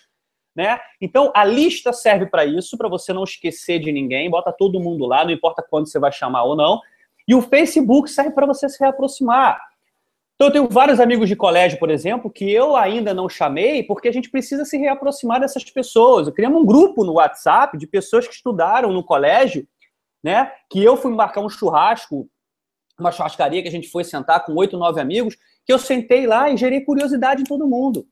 Né? Então, a lista serve para isso, para você não esquecer de ninguém, bota todo mundo lá, não importa quando você vai chamar ou não. E o Facebook serve para você se reaproximar. Então, eu tenho vários amigos de colégio, por exemplo, que eu ainda não chamei, porque a gente precisa se reaproximar dessas pessoas. Eu criamos um grupo no WhatsApp de pessoas que estudaram no colégio, né? Que eu fui marcar um churrasco, uma churrascaria que a gente foi sentar com oito, nove amigos, que eu sentei lá e gerei curiosidade em todo mundo.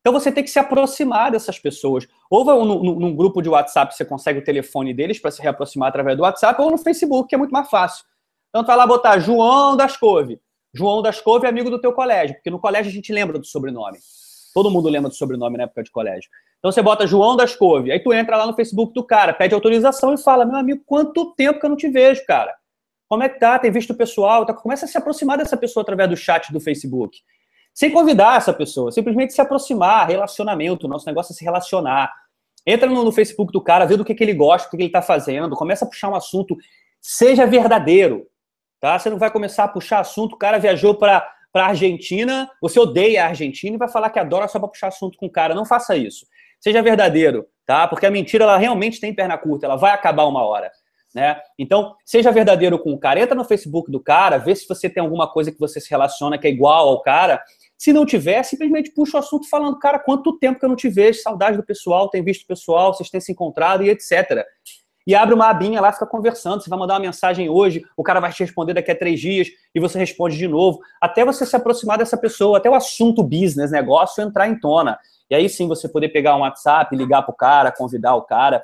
Então você tem que se aproximar dessas pessoas. Ou num, num grupo de WhatsApp você consegue o telefone deles para se reaproximar através do WhatsApp, ou no Facebook, que é muito mais fácil. Então tu vai lá botar João das Couve. João das Couve é amigo do teu colégio, porque no colégio a gente lembra do sobrenome. Todo mundo lembra do sobrenome na época de colégio. Então você bota João das Couve, aí tu entra lá no Facebook do cara, pede autorização e fala: Meu amigo, quanto tempo que eu não te vejo, cara? Como é que tá? Tem visto o pessoal? Tá? Começa a se aproximar dessa pessoa através do chat do Facebook. Sem convidar essa pessoa, simplesmente se aproximar, relacionamento. Nosso negócio é se relacionar. Entra no, Facebook do cara, vê do que, que ele gosta, o que, que ele está fazendo, começa a puxar um assunto. Seja verdadeiro. Tá? Você não vai começar a puxar assunto, o cara viajou para a Argentina, você odeia a Argentina e vai falar que adora só para puxar assunto com o cara. Não faça isso. Seja verdadeiro, tá? Porque a mentira ela realmente tem perna curta, ela vai acabar uma hora. Né? Então, seja verdadeiro com o cara. Entra no Facebook do cara, vê se você tem alguma coisa que você se relaciona que é igual ao cara. Se não tiver, simplesmente puxa o assunto falando, cara, quanto tempo que eu não te vejo, saudade do pessoal, tem visto o pessoal, vocês têm se encontrado e etc e abre uma abinha lá, fica conversando. Você vai mandar uma mensagem hoje, o cara vai te responder daqui a três dias e você responde de novo, até você se aproximar dessa pessoa, até o assunto business, negócio entrar em tona. E aí sim você poder pegar um WhatsApp, ligar para o cara, convidar o cara.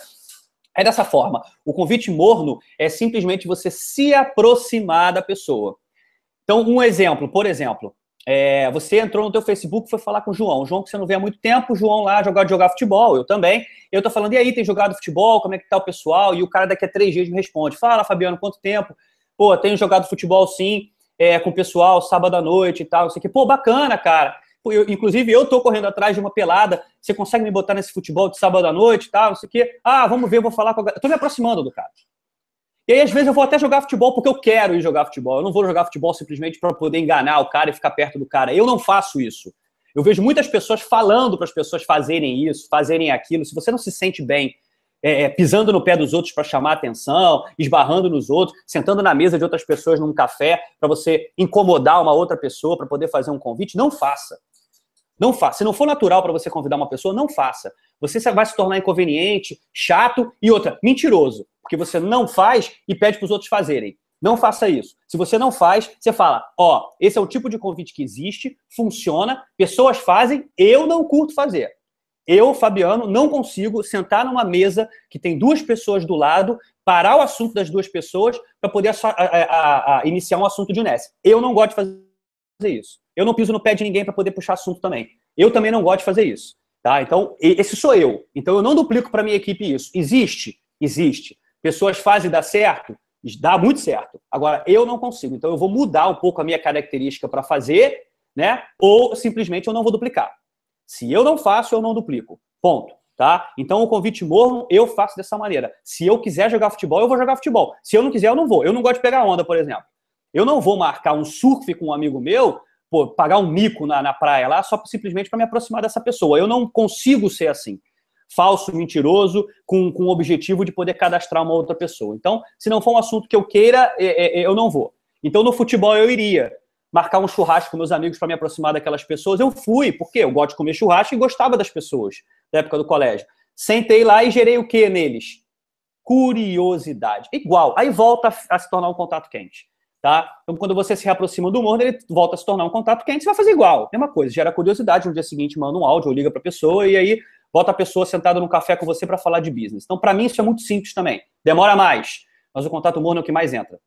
É dessa forma. O convite morno é simplesmente você se aproximar da pessoa. Então, um exemplo, por exemplo, é, você entrou no teu Facebook foi falar com o João. O João que você não vê há muito tempo, o João lá jogar de jogar futebol, eu também. Eu tô falando, e aí, tem jogado futebol? Como é que tá o pessoal? E o cara daqui a três dias me responde: Fala, Fabiano, quanto tempo? Pô, tenho jogado futebol sim, é, com o pessoal, sábado à noite e tal, não sei o que. Pô, bacana, cara. Eu, inclusive, eu tô correndo atrás de uma pelada. Você consegue me botar nesse futebol de sábado à noite e tal, não sei o que. Ah, vamos ver, vou falar com a. Eu tô me aproximando do cara. E aí, às vezes, eu vou até jogar futebol porque eu quero ir jogar futebol. Eu não vou jogar futebol simplesmente para poder enganar o cara e ficar perto do cara. Eu não faço isso. Eu vejo muitas pessoas falando para as pessoas fazerem isso, fazerem aquilo. Se você não se sente bem é, é pisando no pé dos outros para chamar atenção, esbarrando nos outros, sentando na mesa de outras pessoas num café para você incomodar uma outra pessoa para poder fazer um convite, não faça. Não faça. Se não for natural para você convidar uma pessoa, não faça. Você vai se tornar inconveniente, chato e outra, mentiroso porque você não faz e pede para os outros fazerem. Não faça isso. Se você não faz, você fala: ó, esse é o tipo de convite que existe, funciona, pessoas fazem, eu não curto fazer. Eu, Fabiano, não consigo sentar numa mesa que tem duas pessoas do lado, parar o assunto das duas pessoas para poder a, a, a, iniciar um assunto de Ness. Eu não gosto de fazer isso. Eu não piso no pé de ninguém para poder puxar assunto também. Eu também não gosto de fazer isso. Tá? Então, esse sou eu. Então, eu não duplico para minha equipe isso. Existe? Existe. Pessoas fazem dar certo? Dá muito certo. Agora, eu não consigo. Então, eu vou mudar um pouco a minha característica para fazer, né? Ou simplesmente eu não vou duplicar. Se eu não faço, eu não duplico. Ponto. Tá? Então, o convite morno eu faço dessa maneira. Se eu quiser jogar futebol, eu vou jogar futebol. Se eu não quiser, eu não vou. Eu não gosto de pegar onda, por exemplo. Eu não vou marcar um surf com um amigo meu, pô, pagar um mico na, na praia lá, só simplesmente para me aproximar dessa pessoa. Eu não consigo ser assim falso, mentiroso, com, com o objetivo de poder cadastrar uma outra pessoa. Então, se não for um assunto que eu queira, é, é, é, eu não vou. Então, no futebol, eu iria marcar um churrasco com meus amigos para me aproximar daquelas pessoas. Eu fui, porque eu gosto de comer churrasco e gostava das pessoas da época do colégio. Sentei lá e gerei o que neles? Curiosidade. Igual. Aí volta a se tornar um contato quente. Tá? Então, quando você se reaproxima do humor, ele volta a se tornar um contato quente, você vai fazer igual. Mesma coisa, gera curiosidade. No dia seguinte, manda um áudio ou liga para a pessoa e aí bota a pessoa sentada num café com você para falar de business. Então, para mim, isso é muito simples também. Demora mais, mas o contato morno é o que mais entra.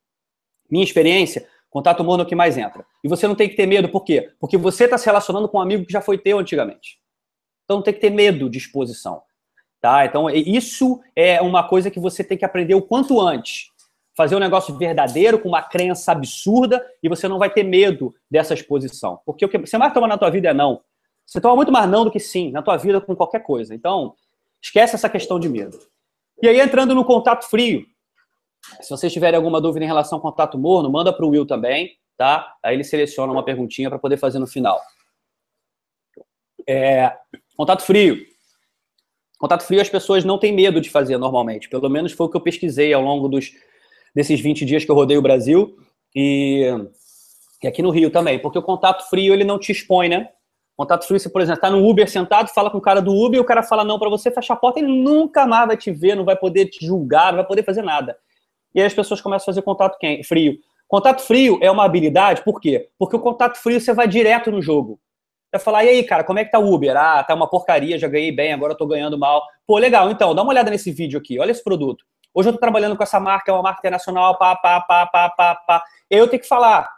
Minha experiência, contato morno é o que mais entra. E você não tem que ter medo, por quê? Porque você está se relacionando com um amigo que já foi teu antigamente. Então, não tem que ter medo de exposição. Tá? Então, isso é uma coisa que você tem que aprender o quanto antes. Fazer um negócio verdadeiro, com uma crença absurda, e você não vai ter medo dessa exposição. Porque o que você mais toma na tua vida é não. Você toma muito mais não do que sim na tua vida com qualquer coisa. Então, esquece essa questão de medo. E aí, entrando no contato frio, se vocês tiverem alguma dúvida em relação ao contato morno, manda para o Will também, tá? Aí ele seleciona uma perguntinha para poder fazer no final. É, contato frio. Contato frio as pessoas não têm medo de fazer normalmente. Pelo menos foi o que eu pesquisei ao longo dos, desses 20 dias que eu rodei o Brasil. E, e aqui no Rio também. Porque o contato frio ele não te expõe, né? Contato frio, você, por exemplo, está no Uber sentado, fala com o cara do Uber e o cara fala não para você, fecha a porta, ele nunca mais vai te ver, não vai poder te julgar, não vai poder fazer nada. E aí as pessoas começam a fazer contato frio. Contato frio é uma habilidade, por quê? Porque o contato frio você vai direto no jogo. Vai falar, e aí, cara, como é que tá o Uber? Ah, tá uma porcaria, já ganhei bem, agora tô ganhando mal. Pô, legal, então, dá uma olhada nesse vídeo aqui, olha esse produto. Hoje eu tô trabalhando com essa marca, é uma marca internacional, pá, pá, pá, pá, pá, pá. E aí eu tenho que falar,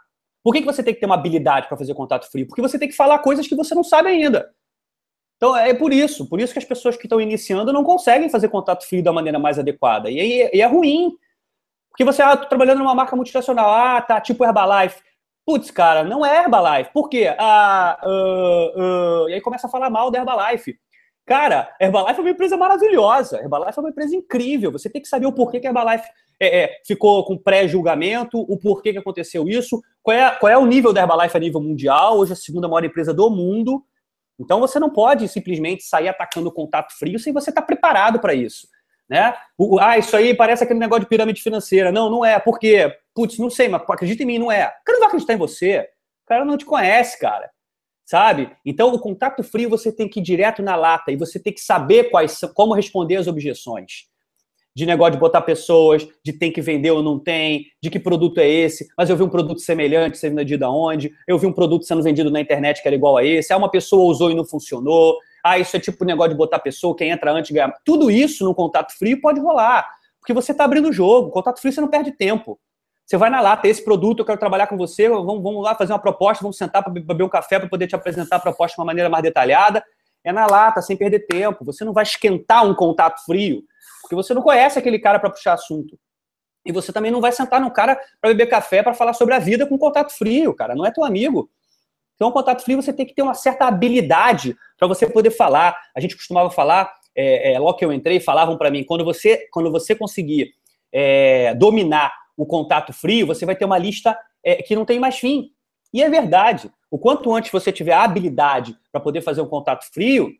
por que, que você tem que ter uma habilidade para fazer contato frio? Porque você tem que falar coisas que você não sabe ainda. Então é por isso, por isso que as pessoas que estão iniciando não conseguem fazer contato frio da maneira mais adequada. E, aí, e é ruim. Porque você, ah, tô trabalhando numa marca multinacional, ah, tá, tipo Herbalife. Putz, cara, não é Herbalife. Por quê? Ah, uh, uh, e aí começa a falar mal da Herbalife. Cara, Herbalife é uma empresa maravilhosa. Herbalife é uma empresa incrível. Você tem que saber o porquê que a Herbalife é, é, ficou com pré-julgamento, o porquê que aconteceu isso, qual é, qual é o nível da Herbalife a nível mundial, hoje é a segunda maior empresa do mundo. Então você não pode simplesmente sair atacando o contato frio sem você estar preparado para isso. Né? O, ah, isso aí parece aquele negócio de pirâmide financeira. Não, não é. Por quê? Putz, não sei, mas acredita em mim, não é. O cara não vai acreditar em você. O cara não te conhece, cara. Sabe? Então, o contato frio você tem que ir direto na lata e você tem que saber quais como responder as objeções de negócio de botar pessoas, de tem que vender ou não tem, de que produto é esse, mas eu vi um produto semelhante sendo vendido aonde, eu vi um produto sendo vendido na internet que era igual a esse, ah, uma pessoa usou e não funcionou, ah, isso é tipo negócio de botar pessoa, quem entra antes ganha. Tudo isso no contato frio pode rolar, porque você está abrindo o jogo, contato frio você não perde tempo. Você vai na lata, esse produto, eu quero trabalhar com você, vamos, vamos lá fazer uma proposta, vamos sentar para beber um café para poder te apresentar a proposta de uma maneira mais detalhada. É na lata, sem perder tempo. Você não vai esquentar um contato frio porque você não conhece aquele cara para puxar assunto. E você também não vai sentar no cara para beber café para falar sobre a vida com contato frio, cara. Não é teu amigo. Então, contato frio você tem que ter uma certa habilidade para você poder falar. A gente costumava falar, é, é, logo que eu entrei, falavam para mim, quando você, quando você conseguir é, dominar o contato frio, você vai ter uma lista é, que não tem mais fim. E é verdade. O quanto antes você tiver a habilidade para poder fazer um contato frio,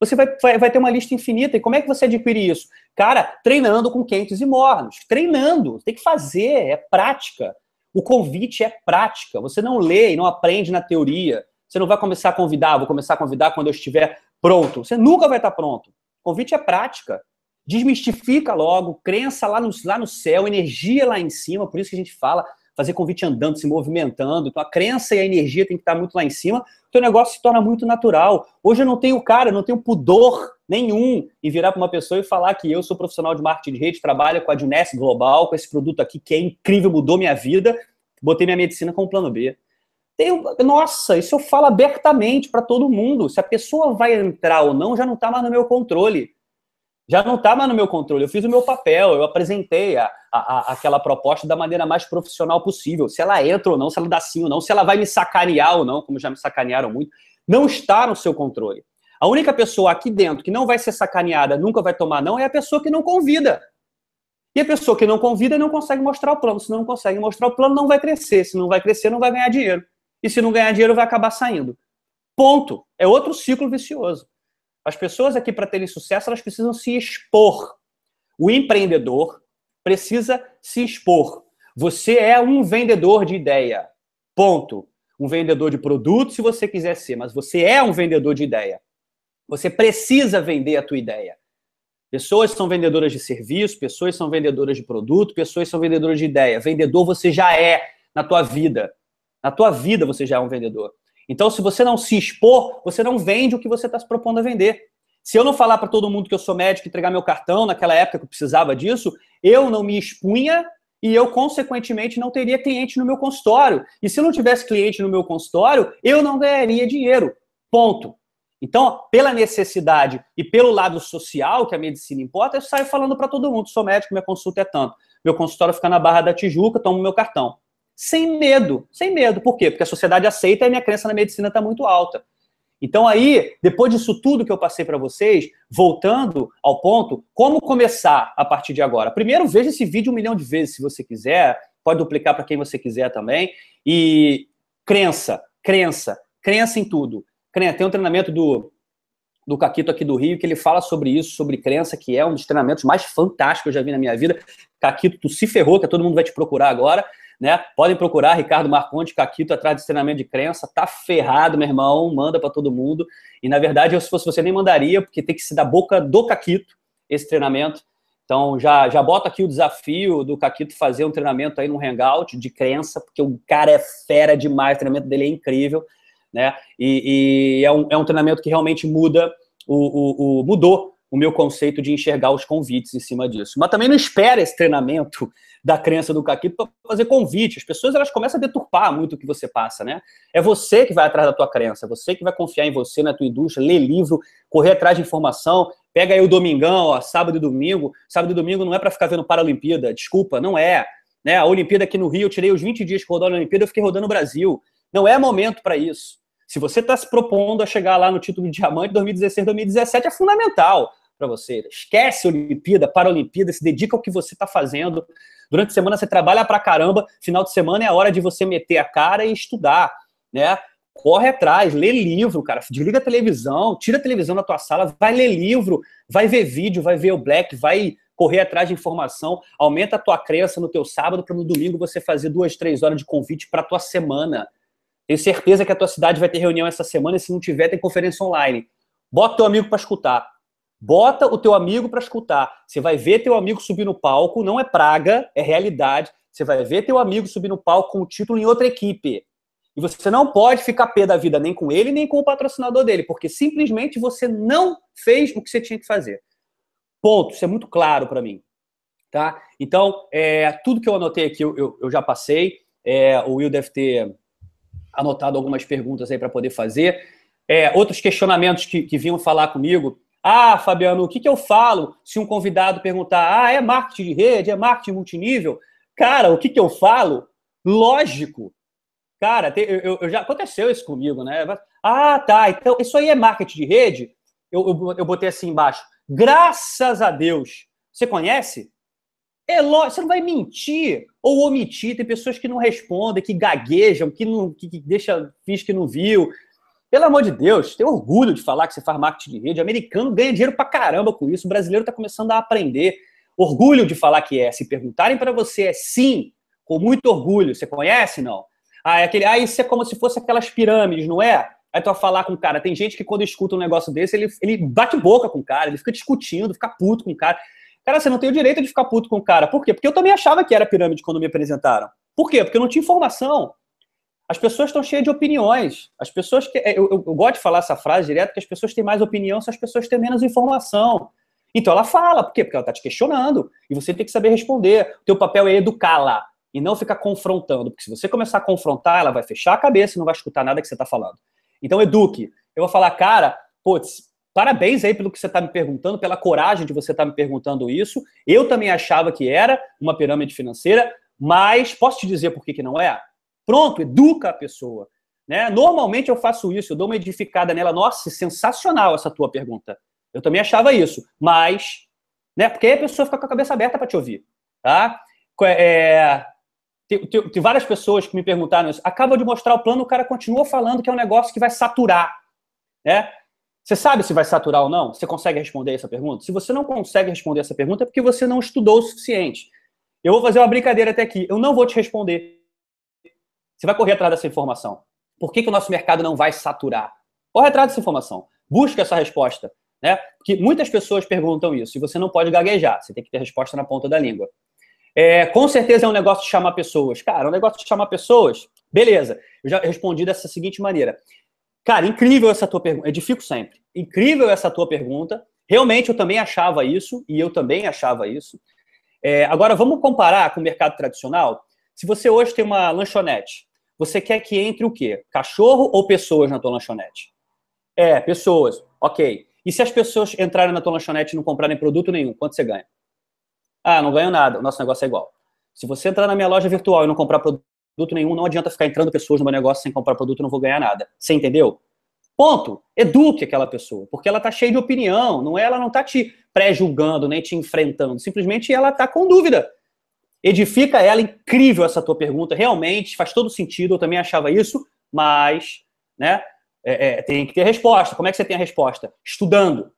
você vai, vai, vai, ter uma lista infinita. E como é que você adquire isso? Cara, treinando com quentes e mornos. Treinando. Tem que fazer, é prática. O convite é prática. Você não lê e não aprende na teoria. Você não vai começar a convidar, vou começar a convidar quando eu estiver pronto. Você nunca vai estar pronto. O convite é prática. Desmistifica logo, crença lá no, lá no céu, energia lá em cima, por isso que a gente fala, fazer convite andando, se movimentando. Então a crença e a energia tem que estar muito lá em cima o teu negócio se torna muito natural. Hoje eu não tenho cara, não tenho pudor nenhum em virar para uma pessoa e falar que eu sou profissional de marketing de rede, trabalho com a Juness Global, com esse produto aqui que é incrível, mudou minha vida, botei minha medicina como plano B. Tenho, nossa, isso eu falo abertamente para todo mundo. Se a pessoa vai entrar ou não, já não está mais no meu controle. Já não está mais no meu controle. Eu fiz o meu papel, eu apresentei a, a, aquela proposta da maneira mais profissional possível. Se ela entra ou não, se ela dá sim ou não, se ela vai me sacanear ou não, como já me sacanearam muito, não está no seu controle. A única pessoa aqui dentro que não vai ser sacaneada, nunca vai tomar não, é a pessoa que não convida. E a pessoa que não convida não consegue mostrar o plano. Se não consegue mostrar o plano, não vai crescer. Se não vai crescer, não vai ganhar dinheiro. E se não ganhar dinheiro, vai acabar saindo. Ponto. É outro ciclo vicioso. As pessoas aqui, para terem sucesso, elas precisam se expor. O empreendedor precisa se expor. Você é um vendedor de ideia. Ponto. Um vendedor de produto, se você quiser ser, mas você é um vendedor de ideia. Você precisa vender a tua ideia. Pessoas são vendedoras de serviço, pessoas são vendedoras de produto, pessoas são vendedoras de ideia. Vendedor você já é na tua vida. Na tua vida você já é um vendedor. Então, se você não se expor, você não vende o que você está se propondo a vender. Se eu não falar para todo mundo que eu sou médico e entregar meu cartão naquela época que eu precisava disso, eu não me expunha e eu, consequentemente, não teria cliente no meu consultório. E se não tivesse cliente no meu consultório, eu não ganharia dinheiro. Ponto. Então, pela necessidade e pelo lado social que a medicina importa, eu saio falando para todo mundo: sou médico, minha consulta é tanto. Meu consultório fica na Barra da Tijuca, tomo meu cartão. Sem medo, sem medo. Por quê? Porque a sociedade aceita e a minha crença na medicina está muito alta. Então, aí, depois disso tudo que eu passei para vocês, voltando ao ponto, como começar a partir de agora? Primeiro, veja esse vídeo um milhão de vezes, se você quiser, pode duplicar para quem você quiser também. E crença, crença, crença em tudo. Tem um treinamento do, do Caquito aqui do Rio que ele fala sobre isso, sobre crença, que é um dos treinamentos mais fantásticos que eu já vi na minha vida. Caquito, tu se ferrou, que todo mundo vai te procurar agora. Né? Podem procurar Ricardo Marconte, Caquito, atrás de treinamento de crença. Tá ferrado, meu irmão. Manda para todo mundo. E na verdade, eu, se fosse você, nem mandaria, porque tem que ser da boca do Caquito esse treinamento. Então, já, já bota aqui o desafio do Caquito fazer um treinamento aí no Hangout de crença, porque o cara é fera demais, o treinamento dele é incrível né? E, e é, um, é um treinamento que realmente muda o, o, o, mudou o meu conceito de enxergar os convites em cima disso. Mas também não espera esse treinamento da crença do Caquito para fazer convite. As pessoas elas começam a deturpar muito o que você passa, né? É você que vai atrás da tua crença, você que vai confiar em você, na tua indústria, ler livro, correr atrás de informação. Pega aí o domingão, ó, sábado e domingo. Sábado e domingo não é para ficar vendo Paralimpíada, desculpa, não é. Né? A Olimpíada aqui no Rio, eu tirei os 20 dias que rodou a Olimpíada, eu fiquei rodando no Brasil. Não é momento para isso. Se você está se propondo a chegar lá no título de diamante 2016, 2017, é fundamental para você. Esquece a Olimpíada, Paralimpíada, se dedica ao que você está fazendo. Durante a semana você trabalha para caramba, final de semana é a hora de você meter a cara e estudar, né? Corre atrás, lê livro, cara. Desliga a televisão, tira a televisão da tua sala, vai ler livro, vai ver vídeo, vai ver o Black, vai correr atrás de informação, aumenta a tua crença no teu sábado para no domingo você fazer duas, três horas de convite para tua semana. Tenho certeza que a tua cidade vai ter reunião essa semana e se não tiver, tem conferência online. Bota teu amigo para escutar. Bota o teu amigo para escutar. Você vai ver teu amigo subir no palco, não é praga, é realidade. Você vai ver teu amigo subir no palco com o título em outra equipe. E você não pode ficar pé da vida nem com ele, nem com o patrocinador dele, porque simplesmente você não fez o que você tinha que fazer. Ponto. Isso é muito claro para mim. Tá? Então, é, tudo que eu anotei aqui eu, eu, eu já passei. É, o Will deve ter anotado algumas perguntas aí para poder fazer. É, outros questionamentos que, que vinham falar comigo. Ah, Fabiano, o que, que eu falo se um convidado perguntar, ah, é marketing de rede, é marketing multinível? Cara, o que, que eu falo? Lógico. Cara, eu, eu, já aconteceu isso comigo, né? Ah, tá. Então, isso aí é marketing de rede? Eu, eu, eu botei assim embaixo. Graças a Deus. Você conhece? É lógico, você não vai mentir ou omitir. Tem pessoas que não respondem, que gaguejam, que não que, que deixa, finge que não viu. Pelo amor de Deus, tem orgulho de falar que você faz marketing de rede. O americano ganha dinheiro pra caramba com isso. O brasileiro está começando a aprender. Orgulho de falar que é. Se perguntarem para você, é sim, com muito orgulho. Você conhece? Não. Ah, é aquele, ah, isso é como se fosse aquelas pirâmides, não é? Aí tu vai falar com o cara. Tem gente que quando escuta um negócio desse, ele, ele bate boca com o cara, ele fica discutindo, fica puto com o cara. Cara, você não tem o direito de ficar puto com o cara. Por quê? Porque eu também achava que era pirâmide quando me apresentaram. Por quê? Porque eu não tinha informação. As pessoas estão cheias de opiniões. As pessoas que. Eu, eu, eu, gosto de falar essa frase direto, que as pessoas têm mais opinião se as pessoas têm menos informação. Então ela fala, por quê? Porque ela está te questionando. E você tem que saber responder. O teu papel é educá-la e não ficar confrontando. Porque se você começar a confrontar, ela vai fechar a cabeça e não vai escutar nada que você está falando. Então, eduque. Eu vou falar, cara, putz, parabéns aí pelo que você está me perguntando, pela coragem de você estar tá me perguntando isso. Eu também achava que era uma pirâmide financeira, mas posso te dizer por que, que não é? Pronto, educa a pessoa. Né? Normalmente eu faço isso, eu dou uma edificada nela. Nossa, sensacional essa tua pergunta. Eu também achava isso, mas, né? Porque aí a pessoa fica com a cabeça aberta para te ouvir, tá? É, tem, tem, tem, várias pessoas que me perguntaram isso. Acaba de mostrar o plano, o cara continua falando que é um negócio que vai saturar. Né? Você sabe se vai saturar ou não? Você consegue responder essa pergunta? Se você não consegue responder essa pergunta, é porque você não estudou o suficiente. Eu vou fazer uma brincadeira até aqui. Eu não vou te responder. Você vai correr atrás dessa informação. Por que, que o nosso mercado não vai saturar? Corre atrás dessa informação. Busca essa resposta. Né? Porque muitas pessoas perguntam isso. E você não pode gaguejar. Você tem que ter resposta na ponta da língua. É, com certeza é um negócio de chamar pessoas. Cara, é um negócio de chamar pessoas. Beleza. Eu já respondi dessa seguinte maneira. Cara, incrível essa tua pergunta. Edifico sempre. Incrível essa tua pergunta. Realmente eu também achava isso, e eu também achava isso. É, agora, vamos comparar com o mercado tradicional? Se você hoje tem uma lanchonete, você quer que entre o quê? Cachorro ou pessoas na tua lanchonete? É, pessoas. Ok. E se as pessoas entrarem na tua lanchonete e não comprarem produto nenhum, quanto você ganha? Ah, não ganho nada, o nosso negócio é igual. Se você entrar na minha loja virtual e não comprar produto nenhum, não adianta ficar entrando pessoas no meu negócio sem comprar produto, não vou ganhar nada. Você entendeu? Ponto. Eduque aquela pessoa, porque ela está cheia de opinião, não é, ela não está te pré-julgando, nem te enfrentando, simplesmente ela está com dúvida. Edifica ela, incrível essa tua pergunta, realmente faz todo sentido, eu também achava isso, mas, né, é, é, tem que ter resposta. Como é que você tem a resposta? Estudando,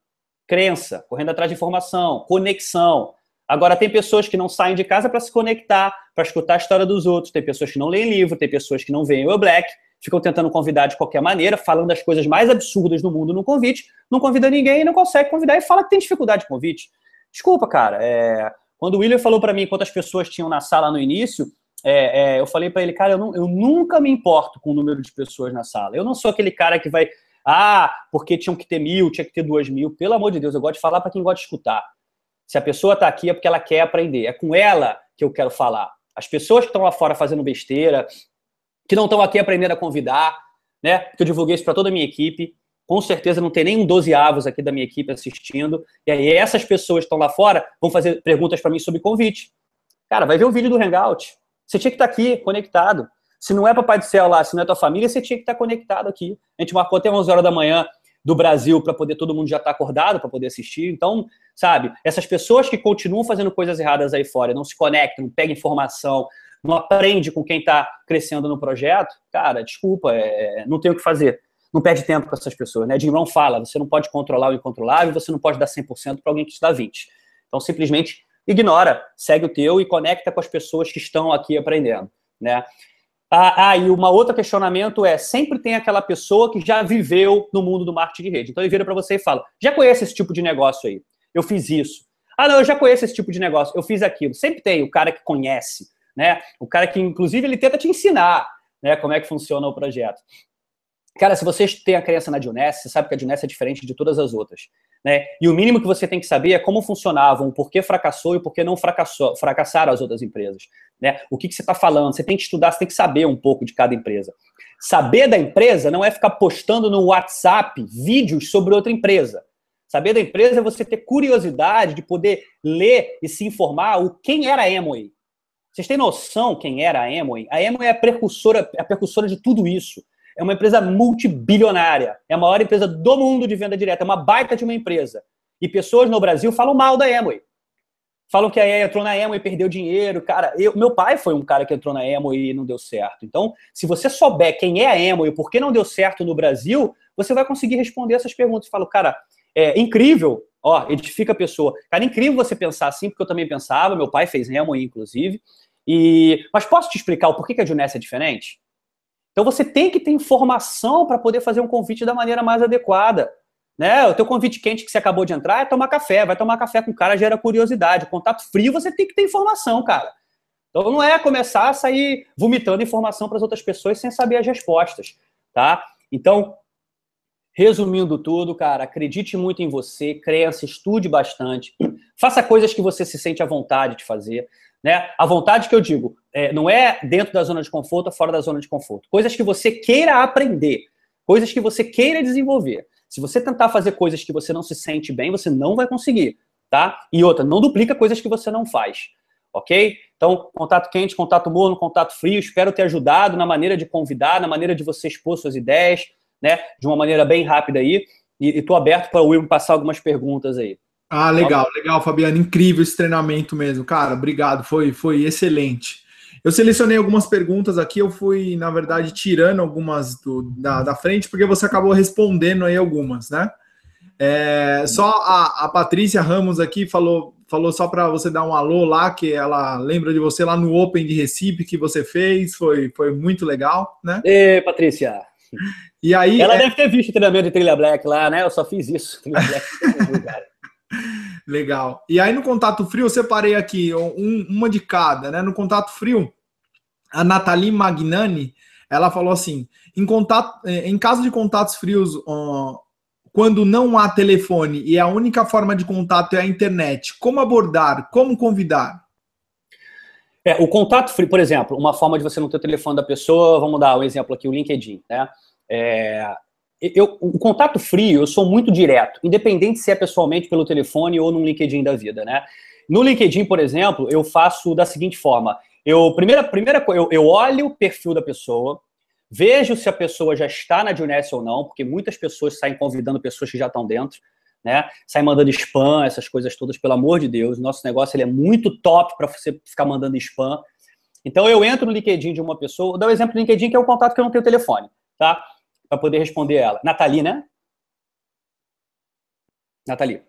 crença, correndo atrás de informação, conexão, Agora, tem pessoas que não saem de casa para se conectar, para escutar a história dos outros, tem pessoas que não leem livro, tem pessoas que não veem o Black, ficam tentando convidar de qualquer maneira, falando das coisas mais absurdas do mundo no convite, não convida ninguém e não consegue convidar e fala que tem dificuldade de convite. Desculpa, cara. É... Quando o William falou para mim quantas pessoas tinham na sala no início, é, é, eu falei para ele, cara, eu, não, eu nunca me importo com o número de pessoas na sala. Eu não sou aquele cara que vai, ah, porque tinham que ter mil, tinha que ter duas mil. Pelo amor de Deus, eu gosto de falar para quem gosta de escutar. Se a pessoa está aqui é porque ela quer aprender. É com ela que eu quero falar. As pessoas que estão lá fora fazendo besteira, que não estão aqui aprendendo a convidar, né? Porque eu divulguei isso para toda a minha equipe. Com certeza não tem nem um 12 avos aqui da minha equipe assistindo. E aí essas pessoas que estão lá fora vão fazer perguntas para mim sobre convite. Cara, vai ver o vídeo do Hangout. Você tinha que estar tá aqui, conectado. Se não é Papai do Céu lá, se não é tua família, você tinha que estar tá conectado aqui. A gente marcou até 11 horas da manhã do Brasil para poder todo mundo já estar tá acordado para poder assistir. Então, sabe, essas pessoas que continuam fazendo coisas erradas aí fora, não se conectam, não pegam informação, não aprende com quem está crescendo no projeto, cara, desculpa, é, não tem o que fazer. Não perde tempo com essas pessoas, né? Jim Brown fala, você não pode controlar o incontrolável, você não pode dar 100% para alguém que te dá 20%. Então, simplesmente ignora, segue o teu e conecta com as pessoas que estão aqui aprendendo, né? Ah, ah, e uma outra questionamento é, sempre tem aquela pessoa que já viveu no mundo do marketing de rede. Então ele vira para você e fala, já conhece esse tipo de negócio aí? Eu fiz isso. Ah, não, eu já conheço esse tipo de negócio, eu fiz aquilo. Sempre tem o cara que conhece, né? O cara que, inclusive, ele tenta te ensinar, né, como é que funciona o projeto. Cara, se você tem a crença na Dioness, você sabe que a Dioness é diferente de todas as outras. Né? E o mínimo que você tem que saber é como funcionavam, o porquê fracassou e o porquê não fracassou, fracassaram as outras empresas. Né? O que, que você está falando? Você tem que estudar, você tem que saber um pouco de cada empresa. Saber da empresa não é ficar postando no WhatsApp vídeos sobre outra empresa. Saber da empresa é você ter curiosidade de poder ler e se informar o quem era a Amway. Vocês têm noção quem era a Amway? A Amway é a precursora, a precursora de tudo isso. É uma empresa multibilionária. É a maior empresa do mundo de venda direta. É uma baita de uma empresa. E pessoas no Brasil falam mal da Amway. Falam que a entrou na Amway e perdeu dinheiro. Cara, eu, meu pai foi um cara que entrou na Amway e não deu certo. Então, se você souber quem é a Amway e por que não deu certo no Brasil, você vai conseguir responder essas perguntas. Falo, cara, é incrível. Ó, edifica a pessoa. Cara, incrível você pensar assim, porque eu também pensava. Meu pai fez Amway, inclusive. E, mas posso te explicar o porquê que a Juness é diferente? Então você tem que ter informação para poder fazer um convite da maneira mais adequada. Né? O teu convite quente que você acabou de entrar é tomar café. Vai tomar café com o cara, gera curiosidade. O contato frio, você tem que ter informação, cara. Então não é começar a sair vomitando informação para as outras pessoas sem saber as respostas, tá? Então, resumindo tudo, cara, acredite muito em você, crença, estude bastante, faça coisas que você se sente à vontade de fazer. Né? A vontade que eu digo é, não é dentro da zona de conforto ou fora da zona de conforto. Coisas que você queira aprender, coisas que você queira desenvolver. Se você tentar fazer coisas que você não se sente bem, você não vai conseguir, tá? E outra, não duplica coisas que você não faz, ok? Então, contato quente, contato morno, contato frio, espero ter ajudado na maneira de convidar, na maneira de você expor suas ideias, né? De uma maneira bem rápida aí. E estou aberto para o Will passar algumas perguntas aí. Ah, legal, legal, Fabiano. Incrível esse treinamento mesmo. Cara, obrigado. Foi, foi excelente. Eu selecionei algumas perguntas aqui, eu fui, na verdade, tirando algumas do, da, da frente, porque você acabou respondendo aí algumas, né? É, só a, a Patrícia Ramos aqui falou, falou só para você dar um alô lá, que ela lembra de você lá no Open de Recife que você fez, foi, foi muito legal, né? Ê, Patrícia! E aí, ela é... deve ter visto o treinamento de trilha black lá, né? Eu só fiz isso. Trilha black, Legal. E aí no contato frio eu separei aqui um, uma de cada, né? No contato frio, a Nathalie Magnani, ela falou assim: em, contato, eh, em caso de contatos frios, quando não há telefone e a única forma de contato é a internet, como abordar? Como convidar? É, o contato frio, por exemplo, uma forma de você não ter o telefone da pessoa, vamos dar um exemplo aqui, o LinkedIn, né? É, eu, o contato frio, eu sou muito direto, independente se é pessoalmente pelo telefone ou no LinkedIn da vida, né? No LinkedIn, por exemplo, eu faço da seguinte forma: eu primeira, primeira eu, eu olho o perfil da pessoa, vejo se a pessoa já está na Juness ou não, porque muitas pessoas saem convidando pessoas que já estão dentro, né? Saem mandando spam, essas coisas todas, pelo amor de Deus. Nosso negócio ele é muito top para você ficar mandando spam. Então eu entro no LinkedIn de uma pessoa, vou dar o um exemplo do LinkedIn, que é o contato que eu não tenho telefone, tá? Para poder responder ela. Nathalie, né? Nathalie.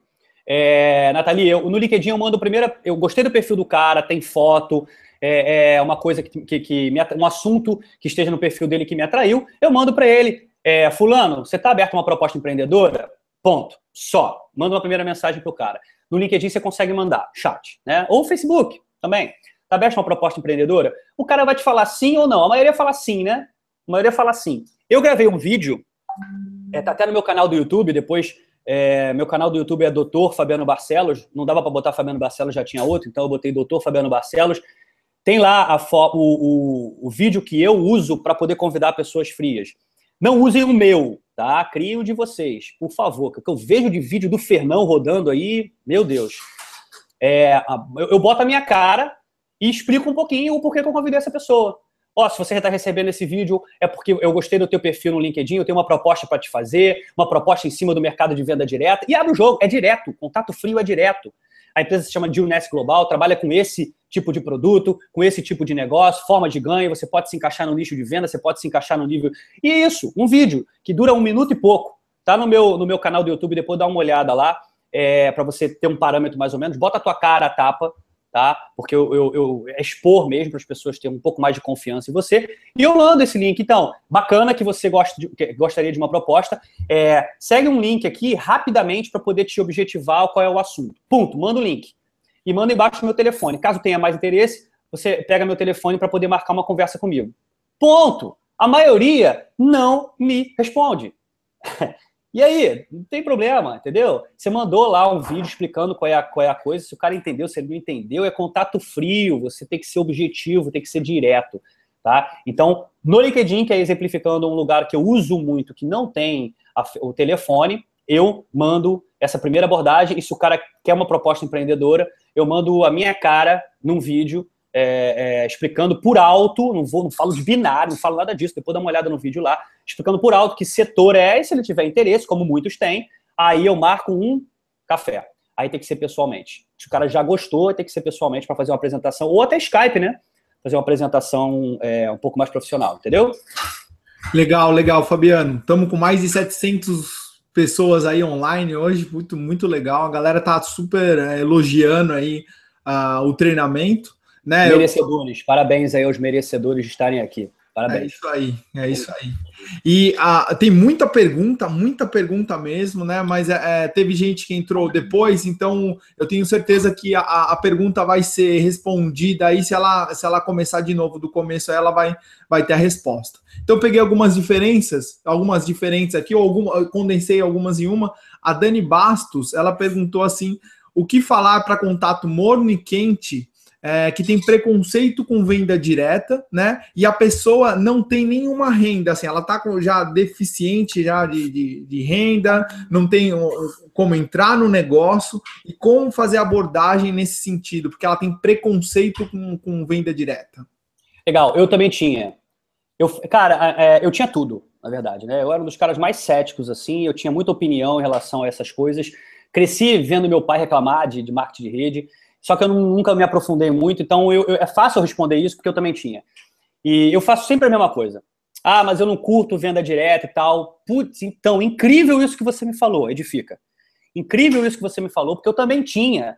É, Nathalie, eu, no LinkedIn eu mando primeiro. Eu gostei do perfil do cara, tem foto, é, é uma coisa que, que, que me, um assunto que esteja no perfil dele que me atraiu. Eu mando para ele, é, Fulano, você está aberto a uma proposta empreendedora? Ponto. Só. Manda uma primeira mensagem pro cara. No LinkedIn você consegue mandar chat, né? Ou Facebook também. Está aberto a uma proposta empreendedora? O cara vai te falar sim ou não. A maioria fala sim, né? A maioria fala sim. Eu gravei um vídeo, é, tá até no meu canal do YouTube, depois é, meu canal do YouTube é Doutor Fabiano Barcelos. Não dava para botar Fabiano Barcelos, já tinha outro, então eu botei Doutor Fabiano Barcelos. Tem lá o, o, o, vídeo que eu uso para poder convidar pessoas frias. Não usem o meu, tá? Criem o de vocês, por favor. Que eu vejo de vídeo do Fernão rodando aí, meu Deus. É, eu, eu boto a minha cara e explico um pouquinho o porquê que eu convidei essa pessoa. Ó, oh, se você está recebendo esse vídeo, é porque eu gostei do teu perfil no LinkedIn, eu tenho uma proposta para te fazer, uma proposta em cima do mercado de venda direta, e abre o jogo, é direto, contato frio é direto. A empresa se chama Gilness Global, trabalha com esse tipo de produto, com esse tipo de negócio, forma de ganho, você pode se encaixar no nicho de venda, você pode se encaixar no nível... E isso, um vídeo que dura um minuto e pouco, tá no meu, no meu canal do YouTube, depois dá uma olhada lá, é, para você ter um parâmetro mais ou menos, bota a tua cara a tapa, tá? Porque eu, eu, eu é expor mesmo para as pessoas terem um pouco mais de confiança em você. E eu mando esse link. Então, bacana que você gosta de, que gostaria de uma proposta. É, segue um link aqui rapidamente para poder te objetivar qual é o assunto. Ponto. Manda o link. E manda embaixo do meu telefone. Caso tenha mais interesse, você pega meu telefone para poder marcar uma conversa comigo. Ponto. A maioria não me responde. E aí, não tem problema, entendeu? Você mandou lá um vídeo explicando qual é, a, qual é a coisa, se o cara entendeu, se ele não entendeu, é contato frio, você tem que ser objetivo, tem que ser direto, tá? Então, no LinkedIn, que é exemplificando um lugar que eu uso muito, que não tem a, o telefone, eu mando essa primeira abordagem, e se o cara quer uma proposta empreendedora, eu mando a minha cara num vídeo é, é, explicando por alto, não vou, não falo de binário, não falo nada disso, depois dá uma olhada no vídeo lá, explicando por alto que setor é, e se ele tiver interesse, como muitos têm, aí eu marco um café. Aí tem que ser pessoalmente. Se o cara já gostou, tem que ser pessoalmente para fazer uma apresentação, ou até Skype, né? Fazer uma apresentação é, um pouco mais profissional, entendeu? Legal, legal, Fabiano. Estamos com mais de 700 pessoas aí online hoje, muito, muito legal. A galera tá super é, elogiando aí uh, o treinamento. Né? Merecedores, eu... parabéns aí aos merecedores de estarem aqui. Parabéns. É isso aí, é isso aí. E ah, tem muita pergunta, muita pergunta mesmo, né? Mas é, é, teve gente que entrou depois, então eu tenho certeza que a, a pergunta vai ser respondida aí. Se ela, se ela começar de novo do começo, ela vai, vai ter a resposta. Então, peguei algumas diferenças, algumas diferentes aqui, ou alguma, condensei algumas em uma. A Dani Bastos, ela perguntou assim: o que falar para contato morno e quente é, que tem preconceito com venda direta, né? E a pessoa não tem nenhuma renda, assim, ela tá com, já deficiente já de, de, de renda, não tem como entrar no negócio e como fazer abordagem nesse sentido, porque ela tem preconceito com, com venda direta. Legal, eu também tinha. Eu, cara, é, eu tinha tudo, na verdade, né? Eu era um dos caras mais céticos, assim, eu tinha muita opinião em relação a essas coisas. Cresci vendo meu pai reclamar de, de marketing de rede, só que eu nunca me aprofundei muito, então eu, eu, é fácil responder isso, porque eu também tinha. E eu faço sempre a mesma coisa. Ah, mas eu não curto venda direta e tal. Putz, então, incrível isso que você me falou, edifica. Incrível isso que você me falou, porque eu também tinha.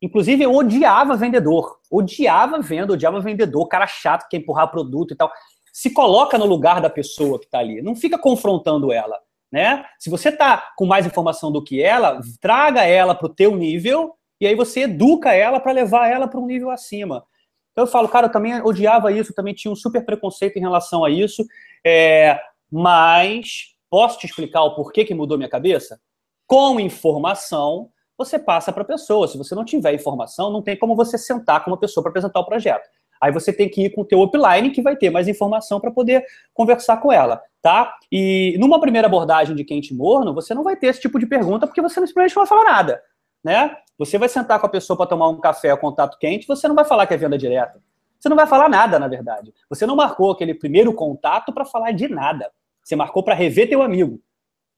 Inclusive, eu odiava vendedor. Odiava venda, odiava vendedor, cara chato que quer empurrar produto e tal se coloca no lugar da pessoa que está ali, não fica confrontando ela, né? Se você está com mais informação do que ela, traga ela para o teu nível e aí você educa ela para levar ela para um nível acima. Então eu falo, cara, eu também odiava isso, também tinha um super preconceito em relação a isso, é, mas posso te explicar o porquê que mudou minha cabeça? Com informação, você passa para a pessoa. Se você não tiver informação, não tem como você sentar com uma pessoa para apresentar o projeto. Aí você tem que ir com o teu upline, que vai ter mais informação para poder conversar com ela, tá? E numa primeira abordagem de quente morno, você não vai ter esse tipo de pergunta, porque você simplesmente não vai falar nada, né? Você vai sentar com a pessoa para tomar um café ao contato quente, você não vai falar que é venda direta. Você não vai falar nada, na verdade. Você não marcou aquele primeiro contato para falar de nada. Você marcou para rever teu amigo.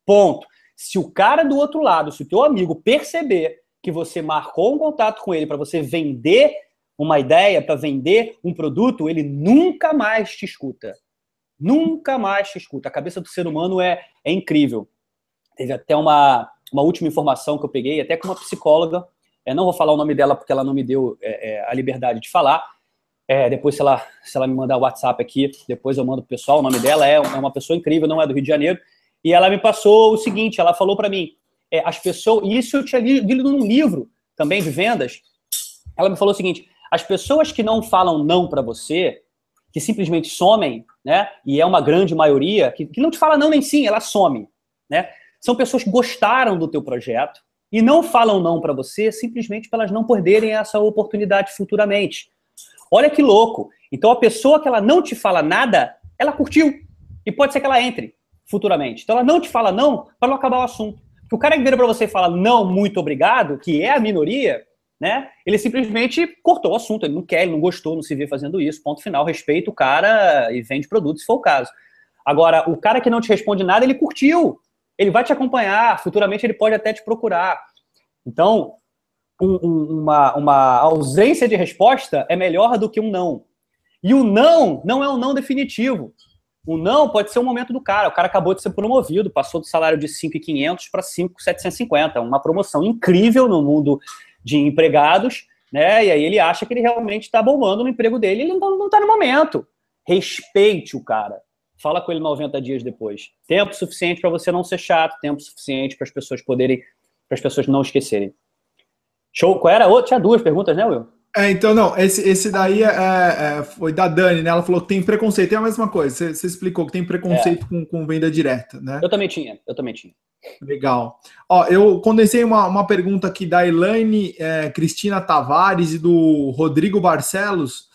Ponto. Se o cara do outro lado, se o teu amigo perceber que você marcou um contato com ele para você vender uma ideia, para vender um produto, ele nunca mais te escuta. Nunca mais te escuta. A cabeça do ser humano é, é incrível. Teve até uma, uma última informação que eu peguei, até com uma psicóloga. É, não vou falar o nome dela porque ela não me deu é, é, a liberdade de falar. É, depois, se ela, se ela me mandar o WhatsApp aqui, depois eu mando pro pessoal. O nome dela é, é uma pessoa incrível, não é do Rio de Janeiro. E ela me passou o seguinte: ela falou para mim, é, as pessoas. E isso eu tinha lido num livro também de vendas. Ela me falou o seguinte: as pessoas que não falam não para você, que simplesmente somem, né? E é uma grande maioria que, que não te fala não nem sim, ela some, né? São pessoas que gostaram do teu projeto e não falam não para você simplesmente para elas não perderem essa oportunidade futuramente. Olha que louco. Então a pessoa que ela não te fala nada, ela curtiu e pode ser que ela entre futuramente. Então ela não te fala não para não acabar o assunto. Porque o cara que vira para você e fala não, muito obrigado, que é a minoria, né? Ele simplesmente cortou o assunto, ele não quer, ele não gostou, não se vê fazendo isso, ponto final, respeita o cara e vende produto, se for o caso. Agora, o cara que não te responde nada, ele curtiu, ele vai te acompanhar, futuramente ele pode até te procurar. Então, um, um, uma, uma ausência de resposta é melhor do que um não. E o não não é um não definitivo. O não pode ser o momento do cara. O cara acabou de ser promovido, passou do salário de 5.500 para 5.750. Uma promoção incrível no mundo de empregados, né? E aí ele acha que ele realmente está bombando no emprego dele, ele não está no momento. Respeite o cara. Fala com ele 90 dias depois. Tempo suficiente para você não ser chato, tempo suficiente para as pessoas poderem, para as pessoas não esquecerem. Show? Qual era? Oh, tinha duas perguntas, né, Will? É, então, não, esse, esse daí é, é, foi da Dani, né? Ela falou que tem preconceito, é a mesma coisa. Você, você explicou que tem preconceito é. com, com venda direta, né? Eu também tinha, eu também tinha. Legal. Ó, eu condensei uma, uma pergunta aqui da Elaine é, Cristina Tavares e do Rodrigo Barcelos,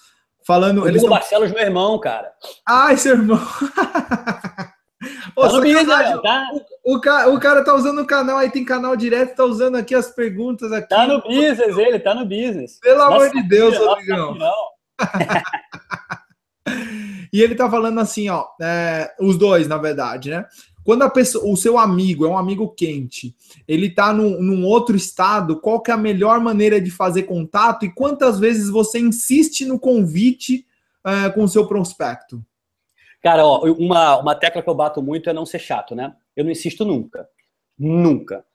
falando. Rodrigo eles Barcelos, meu irmão, cara. Ah, esse irmão. Ô, tá business, tá? O, o, cara, o cara tá usando o canal, aí tem canal direto, tá usando aqui as perguntas aqui. Tá no business ele, tá no business. Pelo nossa, amor de Deus, Rodrigão. e ele tá falando assim, ó, é, os dois, na verdade, né? Quando a pessoa, o seu amigo é um amigo quente, ele tá num, num outro estado, qual que é a melhor maneira de fazer contato e quantas vezes você insiste no convite é, com o seu prospecto? Cara, ó, uma, uma tecla que eu bato muito é não ser chato, né? Eu não insisto nunca. Nunca.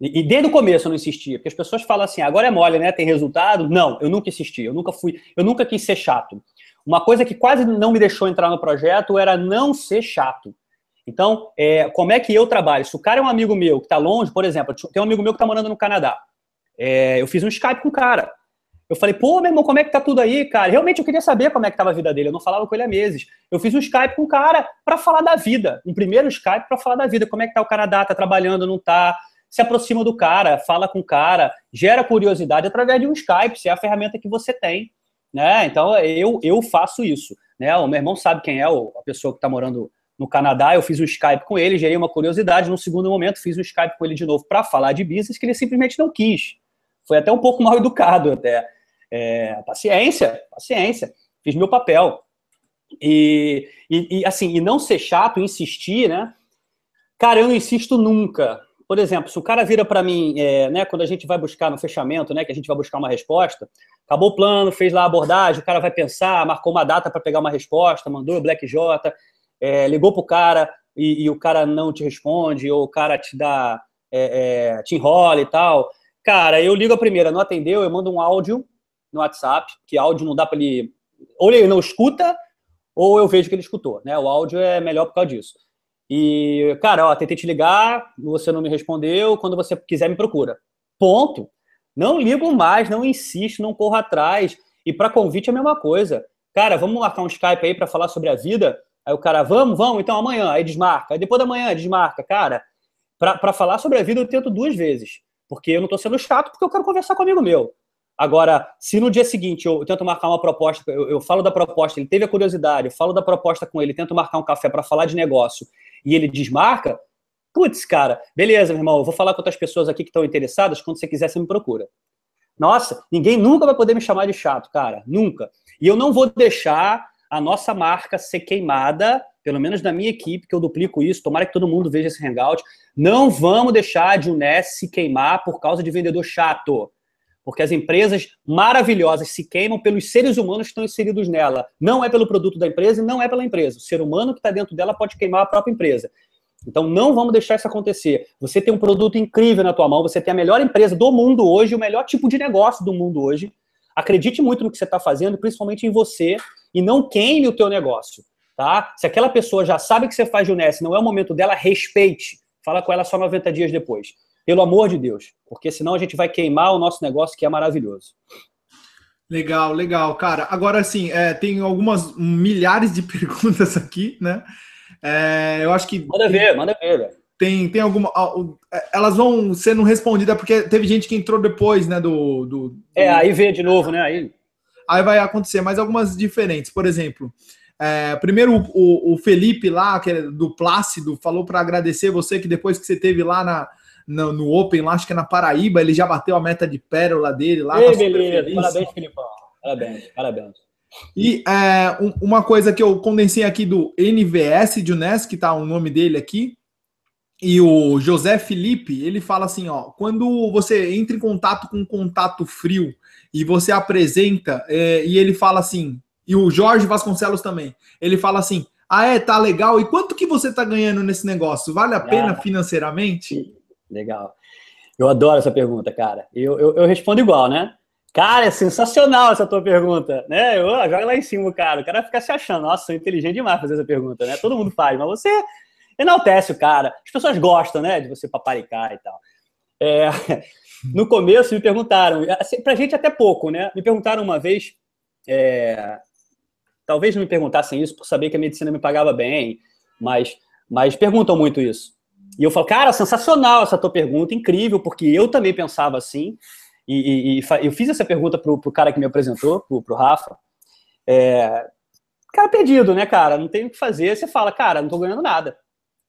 E, e desde o começo eu não insistia, porque as pessoas falam assim, agora é mole, né? Tem resultado? Não, eu nunca insisti, eu nunca fui, eu nunca quis ser chato. Uma coisa que quase não me deixou entrar no projeto era não ser chato. Então, é, como é que eu trabalho? Se o cara é um amigo meu que está longe, por exemplo, tem um amigo meu que está morando no Canadá. É, eu fiz um Skype com o cara. Eu falei, pô, meu irmão, como é que tá tudo aí, cara? Realmente eu queria saber como é que tava a vida dele. Eu não falava com ele há meses. Eu fiz um Skype com o cara para falar da vida. Um primeiro Skype para falar da vida. Como é que tá o Canadá? Tá trabalhando, não tá? Se aproxima do cara, fala com o cara, gera curiosidade através de um Skype, se é a ferramenta que você tem. Né? Então eu, eu faço isso. Né? O meu irmão sabe quem é a pessoa que está morando no Canadá, eu fiz um Skype com ele, gerei uma curiosidade. No segundo momento, fiz um Skype com ele de novo para falar de business, que ele simplesmente não quis. Foi até um pouco mal educado, até. É, paciência, paciência. Fiz meu papel. E, e, e, assim, e não ser chato, insistir, né? Cara, eu não insisto nunca. Por exemplo, se o cara vira para mim, é, né, quando a gente vai buscar no fechamento, né, que a gente vai buscar uma resposta, acabou o plano, fez lá a abordagem, o cara vai pensar, marcou uma data para pegar uma resposta, mandou o Black J, é, ligou pro cara e, e, o cara não te responde, ou o cara te dá, é, é, te enrola e tal. Cara, eu ligo a primeira, não atendeu, eu mando um áudio no WhatsApp, que áudio não dá para ele. Ou ele não escuta, ou eu vejo que ele escutou, né? O áudio é melhor por causa disso. E, cara, ó, tentei te ligar, você não me respondeu, quando você quiser me procura. Ponto. Não ligo mais, não insisto, não corro atrás. E para convite é a mesma coisa. Cara, vamos marcar um Skype aí para falar sobre a vida? Aí o cara, vamos, vamos, então amanhã, aí desmarca. Aí depois da manhã, desmarca. Cara, para falar sobre a vida eu tento duas vezes. Porque eu não estou sendo chato, porque eu quero conversar com um amigo meu. Agora, se no dia seguinte eu tento marcar uma proposta, eu, eu falo da proposta, ele teve a curiosidade, eu falo da proposta com ele, tento marcar um café para falar de negócio e ele desmarca, putz, cara, beleza, meu irmão, eu vou falar com outras pessoas aqui que estão interessadas, quando você quiser, você me procura. Nossa, ninguém nunca vai poder me chamar de chato, cara, nunca. E eu não vou deixar a nossa marca ser queimada, pelo menos na minha equipe, que eu duplico isso, tomara que todo mundo veja esse hangout. Não vamos deixar de Unes se queimar por causa de vendedor chato. Porque as empresas maravilhosas se queimam pelos seres humanos que estão inseridos nela. Não é pelo produto da empresa e não é pela empresa. O ser humano que está dentro dela pode queimar a própria empresa. Então não vamos deixar isso acontecer. Você tem um produto incrível na tua mão, você tem a melhor empresa do mundo hoje, o melhor tipo de negócio do mundo hoje. Acredite muito no que você está fazendo, principalmente em você, e não queime o teu negócio, tá? Se aquela pessoa já sabe que você faz de Unesco, não é o momento dela, respeite. Fala com ela só 90 dias depois. Pelo amor de Deus, porque senão a gente vai queimar o nosso negócio que é maravilhoso. Legal, legal, cara. Agora, assim, é, tem algumas milhares de perguntas aqui, né? É, eu acho que. Manda ver, manda ver, velho. Tem, tem alguma. É, elas vão sendo respondidas, porque teve gente que entrou depois, né? Do. do, do... É, aí vê de novo, né? Aí aí vai acontecer, mas algumas diferentes. Por exemplo, é, primeiro o, o, Felipe lá, que é do Plácido, falou para agradecer você que depois que você teve lá na, no, no, Open, lá, acho que é na Paraíba, ele já bateu a meta de pérola dele lá. Ei, tá beleza, parabéns, Felipão. Parabéns, parabéns. E é, um, uma coisa que eu condensei aqui do NVS de Unes, que tá o nome dele aqui, e o José Felipe, ele fala assim, ó, quando você entra em contato com um contato frio e você apresenta, é, e ele fala assim, e o Jorge Vasconcelos também, ele fala assim, ah é, tá legal, e quanto que você tá ganhando nesse negócio? Vale a pena ah, financeiramente? Legal. Eu adoro essa pergunta, cara. Eu, eu, eu, respondo igual, né? Cara, é sensacional essa tua pergunta, né? Eu, joga lá em cima, cara. O cara fica se achando, nossa, sou inteligente demais fazer essa pergunta, né? Todo mundo faz, mas você enaltece o cara. As pessoas gostam, né, de você paparicar e tal. É, no começo me perguntaram, assim, pra gente até pouco, né? Me perguntaram uma vez, é, talvez não me perguntassem isso por saber que a medicina me pagava bem, mas, mas perguntam muito isso. E eu falo, cara, sensacional essa tua pergunta, incrível, porque eu também pensava assim, e, e, e eu fiz essa pergunta pro, pro cara que me apresentou, pro, pro Rafa, é, cara perdido, né, cara? Não tem o que fazer. Você fala, cara, não tô ganhando nada.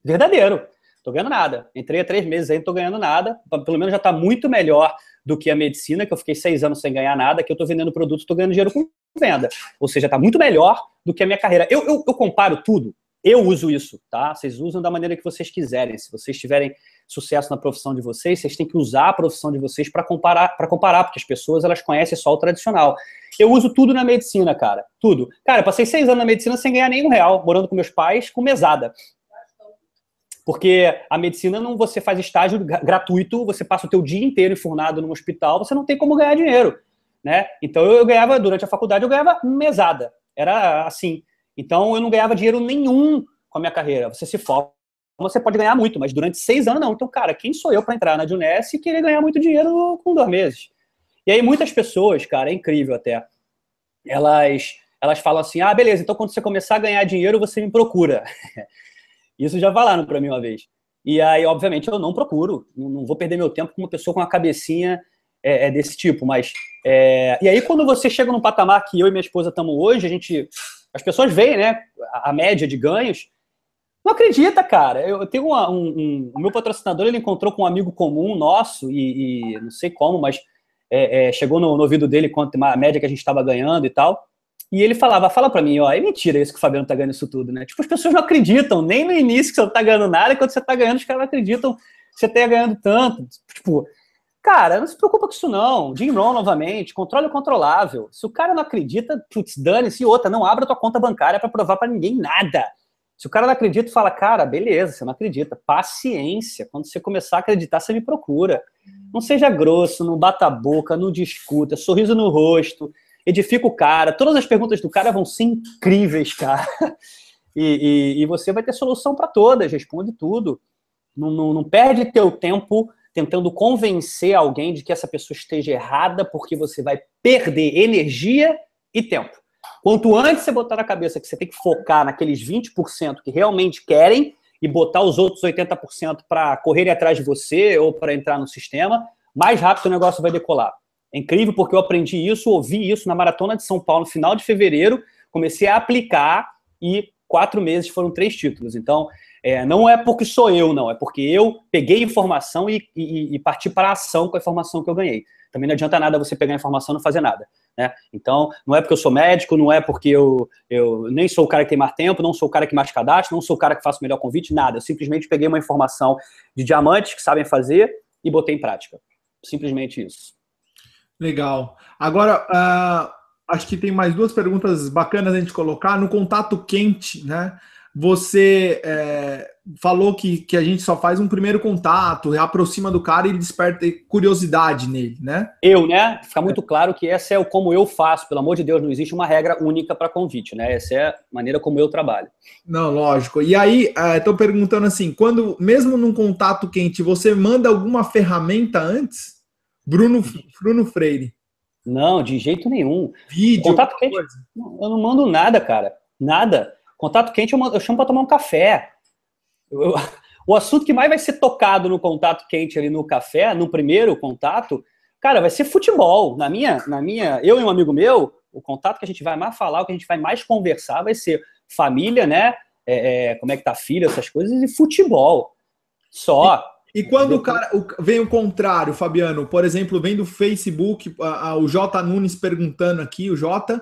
Verdadeiro. Tô ganhando nada. Entrei há três meses aí, não tô ganhando nada. Pelo menos já tá muito melhor do que a medicina, que eu fiquei seis anos sem ganhar nada, que eu tô vendendo produto, tô ganhando dinheiro com venda. Ou seja, tá muito melhor do que a minha carreira. Eu, eu, eu comparo tudo. Eu uso isso, tá? Vocês usam da maneira que vocês quiserem. Se vocês tiverem sucesso na profissão de vocês, vocês têm que usar a profissão de vocês para comparar, para comparar, porque as pessoas elas conhecem só o tradicional. Eu uso tudo na medicina, cara. Tudo. Cara, passei seis anos na medicina sem ganhar nenhum real, morando com meus pais, com mesada. Porque a medicina não você faz estágio gratuito, você passa o teu dia inteiro enfurnado no hospital, você não tem como ganhar dinheiro, né? Então eu, ganhava durante a faculdade eu ganhava mesada, era assim. Então eu não ganhava dinheiro nenhum com a minha carreira. Você se forma, você pode ganhar muito, mas durante seis anos não. Então, cara, quem sou eu para entrar na Juness e querer ganhar muito dinheiro com dois meses? E aí muitas pessoas, cara, é incrível até. Elas elas falam assim: "Ah, beleza, então quando você começar a ganhar dinheiro, você me procura". Isso já falaram para mim uma vez. E aí, obviamente, eu não procuro, não vou perder meu tempo com uma pessoa com uma cabecinha é, é desse tipo, mas. É, e aí, quando você chega num patamar que eu e minha esposa estamos hoje, a gente. As pessoas veem, né? A, média de ganhos. Não acredita, cara. Eu, eu tenho uma, um, um, O meu patrocinador ele encontrou com um amigo comum nosso, e, e não sei como, mas é, é, chegou no, no, ouvido dele quanto a média que a gente estava ganhando e tal. E ele falava, fala para mim, ó, é mentira isso que o Fabiano tá ganhando isso tudo, né? Tipo, as pessoas não acreditam, nem no início que você não tá ganhando nada, e quando você tá ganhando, os caras não acreditam que você tenha ganhando tanto. Tipo, cara, não se preocupa com isso não. Jim Rohn novamente, controle o controlável. Se o cara não acredita, putz, dane-se outra, não abra tua conta bancária para provar para ninguém nada. Se o cara não acredita, fala, cara, beleza, você não acredita. Paciência. Quando você começar a acreditar, você me procura. Não seja grosso, não bata a boca, não discuta, sorriso no rosto, edifica o cara. Todas as perguntas do cara vão ser incríveis, cara. E, e, e você vai ter solução para todas, responde tudo. Não, não, não perde teu tempo tentando convencer alguém de que essa pessoa esteja errada, porque você vai perder energia e tempo. Quanto antes você botar na cabeça que você tem que focar naqueles 20% que realmente querem e botar os outros 80% para correrem atrás de você ou para entrar no sistema, mais rápido o negócio vai decolar. É incrível porque eu aprendi isso, ouvi isso na Maratona de São Paulo no final de fevereiro, comecei a aplicar e quatro meses foram três títulos. Então, é, não é porque sou eu, não, é porque eu peguei informação e, e, e parti para a ação com a informação que eu ganhei. Também não adianta nada você pegar informação e não fazer nada. Né? Então, não é porque eu sou médico, não é porque eu, eu nem sou o cara que tem mais tempo, não sou o cara que mais cadastro, não sou o cara que faço o melhor convite, nada. Eu simplesmente peguei uma informação de diamantes que sabem fazer e botei em prática. Simplesmente isso. Legal. Agora, uh, acho que tem mais duas perguntas bacanas a gente colocar. No contato quente, né? Você é, falou que, que a gente só faz um primeiro contato, aproxima do cara e desperta curiosidade nele, né? Eu, né? Fica muito claro que essa é o como eu faço. Pelo amor de Deus, não existe uma regra única para convite, né? Essa é a maneira como eu trabalho. Não, lógico. E aí, estou é, perguntando assim, quando, mesmo num contato quente, você manda alguma ferramenta antes? Bruno, Bruno Freire. Não, de jeito nenhum. Vídeo, contato quente, coisa. eu não mando nada, cara. Nada. Contato quente eu, eu chamo para tomar um café. Eu, o assunto que mais vai ser tocado no contato quente ali no café, no primeiro contato, cara, vai ser futebol. Na minha, na minha, eu e um amigo meu, o contato que a gente vai mais falar, o que a gente vai mais conversar vai ser família, né? É, é, como é que tá a filha, essas coisas, e futebol. Só. E, quando o cara o, vem o contrário, Fabiano, por exemplo, vem do Facebook, a, a, o J Nunes perguntando aqui, o J,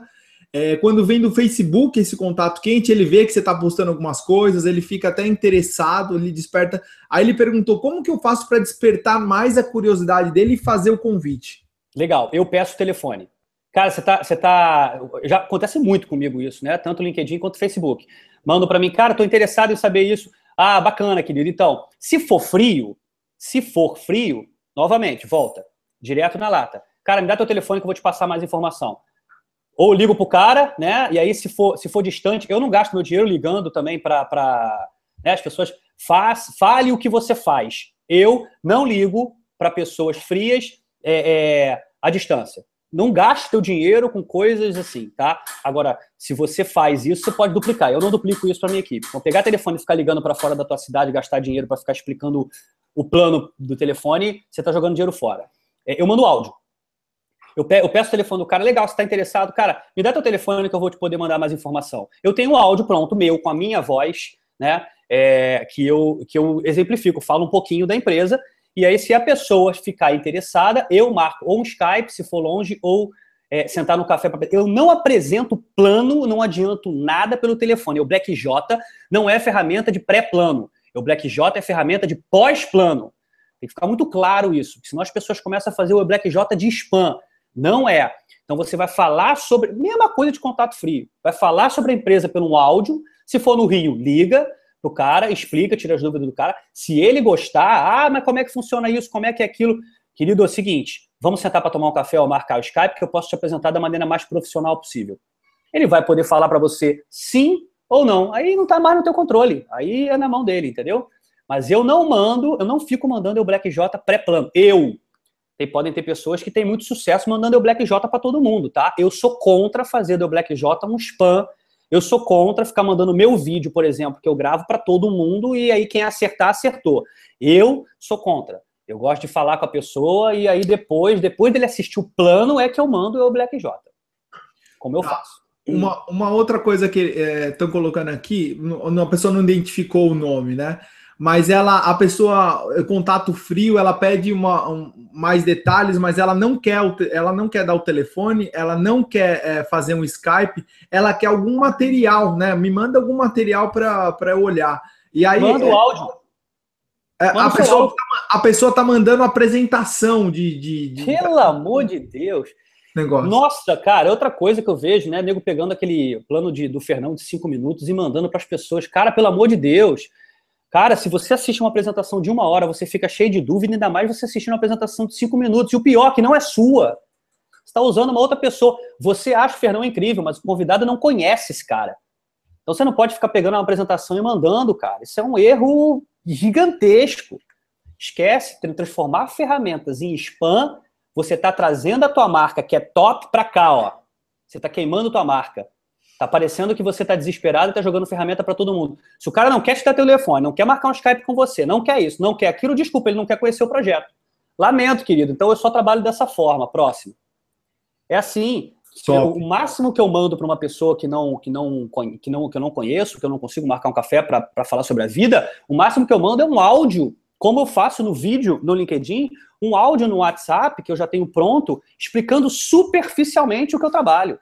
é, quando vem do Facebook esse contato quente, ele vê que você está postando algumas coisas, ele fica até interessado, ele desperta. Aí ele perguntou como que eu faço para despertar mais a curiosidade dele e fazer o convite. Legal, eu peço o telefone. Cara, você tá, você tá. Já acontece muito comigo isso, né? Tanto LinkedIn quanto Facebook. Mando para mim, cara, estou interessado em saber isso. Ah, bacana, querido. Então, se for frio, se for frio, novamente, volta. Direto na lata. Cara, me dá teu telefone que eu vou te passar mais informação. Ou ligo pro cara, né? E aí, se for, se for distante, eu não gasto meu dinheiro ligando também para né, as pessoas. Faz, fale o que você faz. Eu não ligo para pessoas frias é, é, à distância. Não gaste teu dinheiro com coisas assim, tá? Agora, se você faz isso, você pode duplicar. Eu não duplico isso para minha equipe. Então, pegar telefone e ficar ligando para fora da tua cidade, gastar dinheiro para ficar explicando o plano do telefone, você está jogando dinheiro fora. É, eu mando áudio. Eu, peço o telefone do cara, legal, você está interessado, cara, me dá teu telefone que eu vou te poder mandar mais informação. Eu tenho um áudio pronto meu, com a minha voz, né? É, que, eu, que eu exemplifico, falo um pouquinho da empresa, e aí, se a pessoa ficar interessada, eu marco ou um Skype, se for longe, ou é, sentar no café. Eu não apresento plano, não adianto nada pelo telefone. O Black J não é ferramenta de pré-plano. O Black J é ferramenta de pós-plano. Tem que ficar muito claro isso, senão as pessoas começam a fazer o Black J de spam. Não é. Então você vai falar sobre. Mesma coisa de contato frio. Vai falar sobre a empresa pelo áudio. Se for no Rio, liga pro cara, explica, tira as dúvidas do cara. Se ele gostar, ah, mas como é que funciona isso? Como é que é aquilo? Querido, é o seguinte: vamos sentar para tomar um café ou marcar o Skype, que eu posso te apresentar da maneira mais profissional possível. Ele vai poder falar para você sim ou não. Aí não está mais no teu controle. Aí é na mão dele, entendeu? Mas eu não mando, eu não fico mandando o Black J pré-plano. Eu tem, podem ter pessoas que têm muito sucesso mandando o Black J para todo mundo, tá? Eu sou contra fazer do Black J um spam. Eu sou contra ficar mandando meu vídeo, por exemplo, que eu gravo para todo mundo e aí quem acertar, acertou. Eu sou contra. Eu gosto de falar com a pessoa e aí depois, depois dele assistir o plano, é que eu mando o Black J. Como eu tá. faço. Uma, uma outra coisa que estão é, colocando aqui, a pessoa não identificou o nome, né? Mas ela, a pessoa, contato frio, ela pede uma, um, mais detalhes, mas ela não quer, ela não quer dar o telefone, ela não quer é, fazer um Skype, ela quer algum material, né? Me manda algum material para eu olhar. E aí, Manda o é, áudio. É, a, pessoa, tá, a pessoa tá mandando apresentação de. de, de... Pelo amor de Deus. Negócio. Nossa, cara, outra coisa que eu vejo, né? Nego pegando aquele plano de, do Fernão de cinco minutos e mandando para as pessoas. Cara, pelo amor de Deus. Cara, se você assiste uma apresentação de uma hora, você fica cheio de dúvida, ainda mais você assistir uma apresentação de cinco minutos. E o pior, que não é sua. Você está usando uma outra pessoa. Você acha o Fernão incrível, mas o convidado não conhece esse cara. Então você não pode ficar pegando uma apresentação e mandando, cara. Isso é um erro gigantesco. Esquece, transformar ferramentas em spam, você está trazendo a tua marca, que é top, para cá, ó. Você está queimando tua marca. Tá parecendo que você tá desesperado e tá jogando ferramenta para todo mundo. Se o cara não quer te dar telefone, não quer marcar um Skype com você, não quer isso, não quer aquilo, desculpa, ele não quer conhecer o projeto. Lamento, querido. Então eu só trabalho dessa forma. Próximo. É assim. Eu, o máximo que eu mando para uma pessoa que não, que, não, que, não, que eu não conheço, que eu não consigo marcar um café para falar sobre a vida, o máximo que eu mando é um áudio, como eu faço no vídeo no LinkedIn, um áudio no WhatsApp que eu já tenho pronto, explicando superficialmente o que eu trabalho.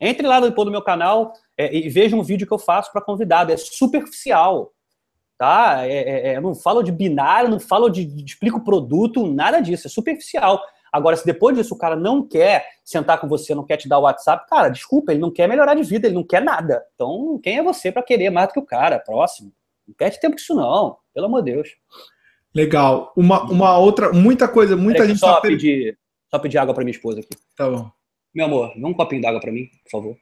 Entre lá depois do meu canal é, e veja um vídeo que eu faço para convidado. É superficial. Tá? É, é, é, não falo de binário, não falo de, de explico o produto, nada disso. É superficial. Agora, se depois disso o cara não quer sentar com você, não quer te dar o WhatsApp, cara, desculpa, ele não quer melhorar de vida, ele não quer nada. Então, quem é você para querer mais do que o cara? Próximo. Não perde tempo com isso, não. Pelo amor de Deus. Legal. Uma, uma outra, muita coisa, muita gente. Só, tá pedir, só pedir água para minha esposa aqui. Tá bom. Meu amor, dá um copinho d'água para mim, por favor.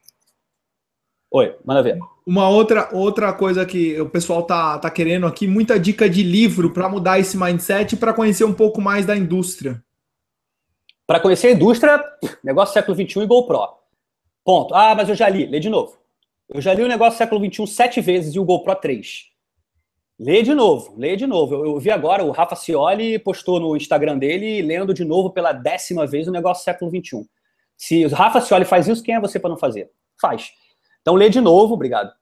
Oi, manda ver. Uma outra, outra coisa que o pessoal tá, tá querendo aqui, muita dica de livro para mudar esse mindset e para conhecer um pouco mais da indústria. Para conhecer a indústria, negócio século XXI e GoPro. Ponto. Ah, mas eu já li. Lê de novo. Eu já li o negócio século XXI sete vezes e o GoPro três. Lê de novo, lê de novo. Eu, eu, vi agora, o Rafa Cioli postou no Instagram dele, lendo de novo pela décima vez o negócio século XXI. Se o Rafa Cioli faz isso, quem é você para não fazer? Faz. Então lê de novo, obrigado.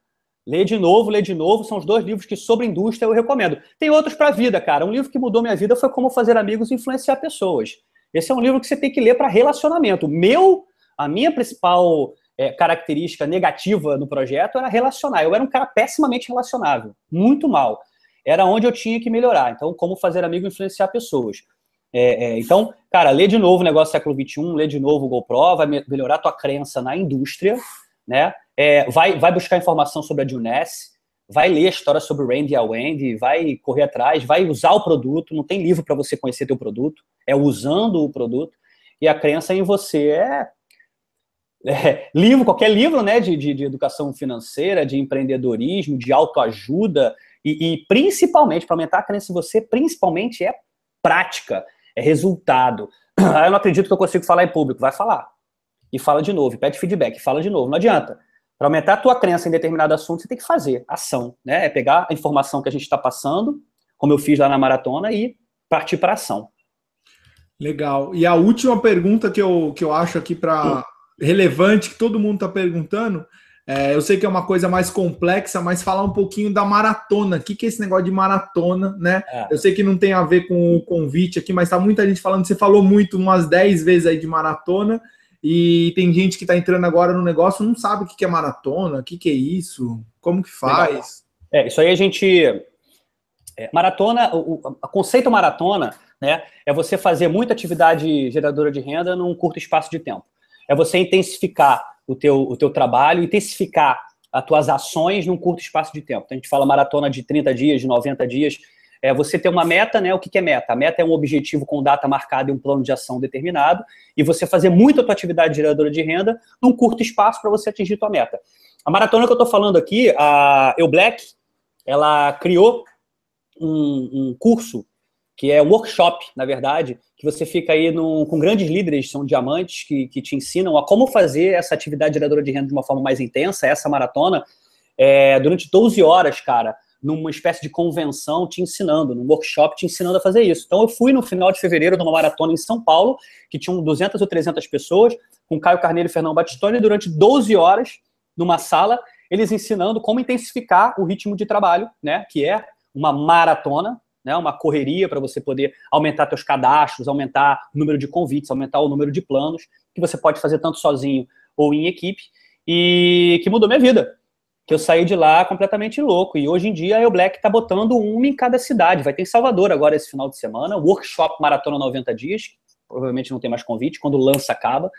Lê de novo, lê de novo. São os dois livros que sobre indústria eu recomendo. Tem outros para a vida, cara. Um livro que mudou minha vida foi Como Fazer Amigos e Influenciar Pessoas. Esse é um livro que você tem que ler para relacionamento. Meu, a minha principal é, característica negativa no projeto era relacionar. Eu era um cara pessimamente relacionável, muito mal. Era onde eu tinha que melhorar. Então, como fazer amigo e influenciar pessoas. É, é, então, cara, lê de novo o negócio século XXI, lê de novo o GoPro, vai melhorar tua crença na indústria, né? É, vai, vai buscar informação sobre a Juness, vai ler a história sobre o Randy e a Wendy, vai correr atrás, vai usar o produto, não tem livro para você conhecer teu produto, é usando o produto, e a crença em você é, é livro, qualquer livro, né, de, de, de, educação financeira, de empreendedorismo, de autoajuda, e, e principalmente, para aumentar a crença em você, principalmente é prática, é resultado. Ah, eu não acredito que eu consigo falar em público, vai falar. E fala de novo, pede feedback, fala de novo, não adianta. Para aumentar a tua crença em determinado assunto, você tem que fazer ação, né? É pegar a informação que a gente está passando, como eu fiz lá na maratona, e partir para ação. Legal. E a última pergunta que eu, que eu acho aqui para relevante, que todo mundo está perguntando, é, eu sei que é uma coisa mais complexa, mas falar um pouquinho da maratona. O que, que é esse negócio de maratona, né? É. Eu sei que não tem a ver com o convite aqui, mas tá muita gente falando. Você falou muito, umas 10 vezes aí de maratona. E tem gente que está entrando agora no negócio não sabe o que é maratona, o que é isso, como que faz. É, isso aí a gente. É, maratona, o, o, conceito maratona né, é você fazer muita atividade geradora de renda num curto espaço de tempo. É você intensificar o teu, o teu trabalho, intensificar as tuas ações num curto espaço de tempo. Então, a gente fala maratona de 30 dias, de 90 dias, é você ter uma meta, né? O que, é meta? A meta é um objetivo com data marcada e um plano de ação determinado, e você fazer muita tua atividade geradora de renda num curto espaço para você atingir tua meta. A maratona que eu estou falando aqui, a Eu Black, ela criou um, um, curso que é um workshop, na verdade, que você fica aí com grandes líderes, são diamantes, que, que te ensinam a como fazer essa atividade geradora de renda de uma forma mais intensa, essa maratona, é, durante 12 horas, cara numa espécie de convenção te ensinando, num workshop te ensinando a fazer isso. Então eu fui no final de fevereiro numa maratona em São Paulo, que tinham 200 ou 300 pessoas, com Caio Carneiro e Fernando Batistoni, durante 12 horas numa sala, eles ensinando como intensificar o ritmo de trabalho, né, que é uma maratona, né, uma correria para você poder aumentar seus cadastros, aumentar o número de convites, aumentar o número de planos, que você pode fazer tanto sozinho ou em equipe, e que mudou minha vida. Que eu saí de lá completamente louco. E hoje em dia a El Black está botando uma em cada cidade. Vai ter em Salvador agora esse final de semana, workshop Maratona 90 Dias, provavelmente não tem mais convite, quando lança acaba.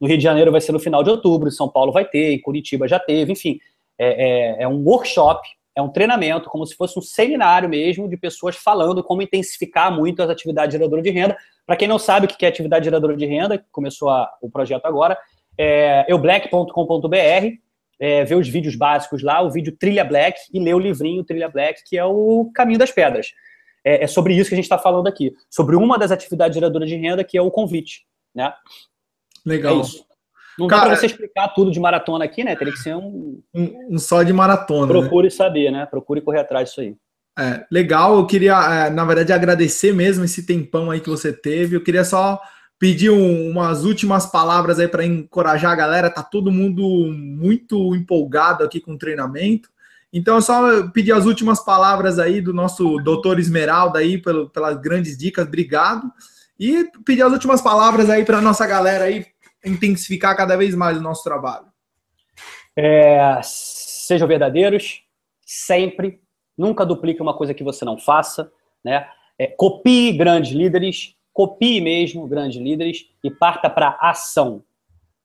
No Rio de Janeiro vai ser no final de outubro, em São Paulo vai ter, em Curitiba já teve, enfim. É, é, é um workshop é um treinamento, como se fosse um seminário mesmo, de pessoas falando como intensificar muito as atividades geradoras de renda. Para quem não sabe o que é atividade geradora de renda, começou a, o projeto agora, é eublack.com.br, é, ver os vídeos básicos lá, o vídeo Trilha Black, e ler o livrinho Trilha Black, que é o Caminho das Pedras. É, é sobre isso que a gente está falando aqui, sobre uma das atividades geradoras de renda, que é o convite. Né? Legal. É isso. Não dá para você explicar tudo de maratona aqui, né? Teria que ser um. Um, um só de maratona. Né? Procure né? saber, né? Procure correr atrás disso aí. É, legal, eu queria, é, na verdade, agradecer mesmo esse tempão aí que você teve. Eu queria só pedir um, umas últimas palavras aí para encorajar a galera. Tá todo mundo muito empolgado aqui com o treinamento. Então, só pedir as últimas palavras aí do nosso doutor Esmeralda aí, pelo, pelas grandes dicas. Obrigado. E pedir as últimas palavras aí para nossa galera aí intensificar cada vez mais o nosso trabalho? É, sejam verdadeiros, sempre. Nunca duplique uma coisa que você não faça. Né? É, copie grandes líderes, copie mesmo grandes líderes e parta para ação.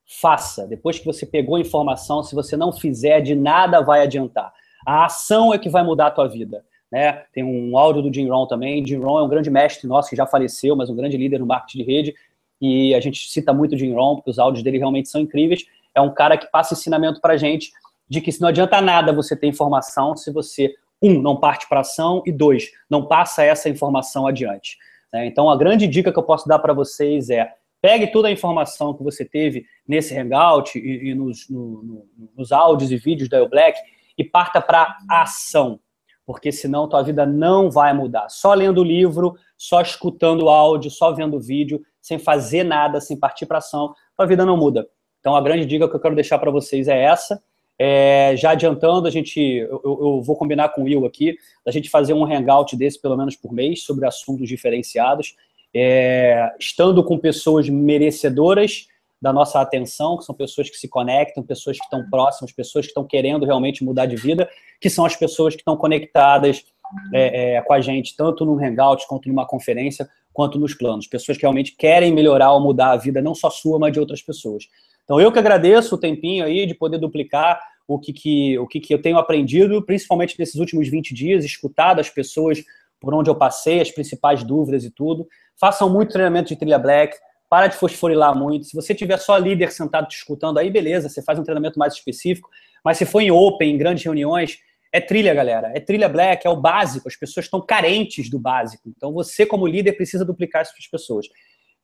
Faça. Depois que você pegou a informação, se você não fizer, de nada vai adiantar. A ação é que vai mudar a tua vida. Né? Tem um áudio do Jim Rohn também. Jim Rohn é um grande mestre nosso que já faleceu, mas um grande líder no marketing de rede e a gente cita muito o Jim Rohn, porque os áudios dele realmente são incríveis. É um cara que passa ensinamento para gente de que não adianta nada você ter informação se você, um, não parte para ação e dois, não passa essa informação adiante. Né? Então, a grande dica que eu posso dar para vocês é pegue toda a informação que você teve nesse Hangout e, e nos, no, no, nos áudios e vídeos da El Black e parta para ação, porque senão tua vida não vai mudar. Só lendo o livro, só escutando áudio, só vendo vídeo, sem fazer nada, sem partir para ação, a vida não muda. Então, a grande dica que eu quero deixar para vocês é essa. É, já adiantando, a gente, eu, eu, vou combinar com o Will aqui, a gente fazer um hangout desse pelo menos por mês sobre assuntos diferenciados, é, estando com pessoas merecedoras da nossa atenção, que são pessoas que se conectam, pessoas que estão próximas, pessoas que estão querendo realmente mudar de vida, que são as pessoas que estão conectadas é, é, com a gente, tanto no hangout quanto numa conferência, quanto nos planos. Pessoas que realmente querem melhorar ou mudar a vida, não só sua, mas de outras pessoas. Então, eu que agradeço o tempinho aí de poder duplicar o que, que, o que, que eu tenho aprendido, principalmente nesses últimos 20 dias, escutado as pessoas por onde eu passei, as principais dúvidas e tudo. Façam muito treinamento de trilha black, para de fosforilar muito. Se você tiver só líder sentado te escutando, aí beleza, você faz um treinamento mais específico. Mas se for em open, em grandes reuniões, é trilha, galera. É trilha black, é o básico. As pessoas estão carentes do básico. Então, você, como líder, precisa duplicar isso para as pessoas.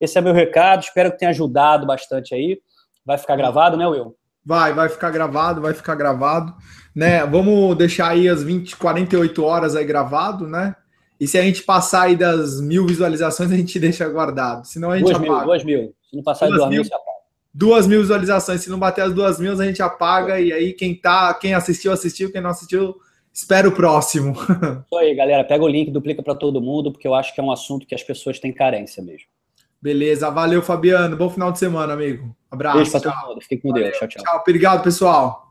Esse é meu recado. Espero que tenha ajudado bastante aí. Vai ficar gravado, né, Will? Vai, vai ficar gravado, vai ficar gravado. Né? Vamos deixar aí as 20, 48 horas aí gravado, né? E se a gente passar aí das mil visualizações, a gente deixa guardado. Senão a gente duas apaga. Mil, duas mil. Se não passar duas, duas mil, mil, você apaga. Duas mil visualizações. Se não bater as duas mil, a gente apaga. E aí, quem tá, quem assistiu, assistiu. Quem não assistiu, espera o próximo. Isso aí, galera. Pega o link, duplica para todo mundo, porque eu acho que é um assunto que as pessoas têm carência mesmo. Beleza, valeu, Fabiano. Bom final de semana, amigo. Abraço. Beijo pra todo mundo. Fique com Deus. Tchau, tchau. Tchau, obrigado, pessoal.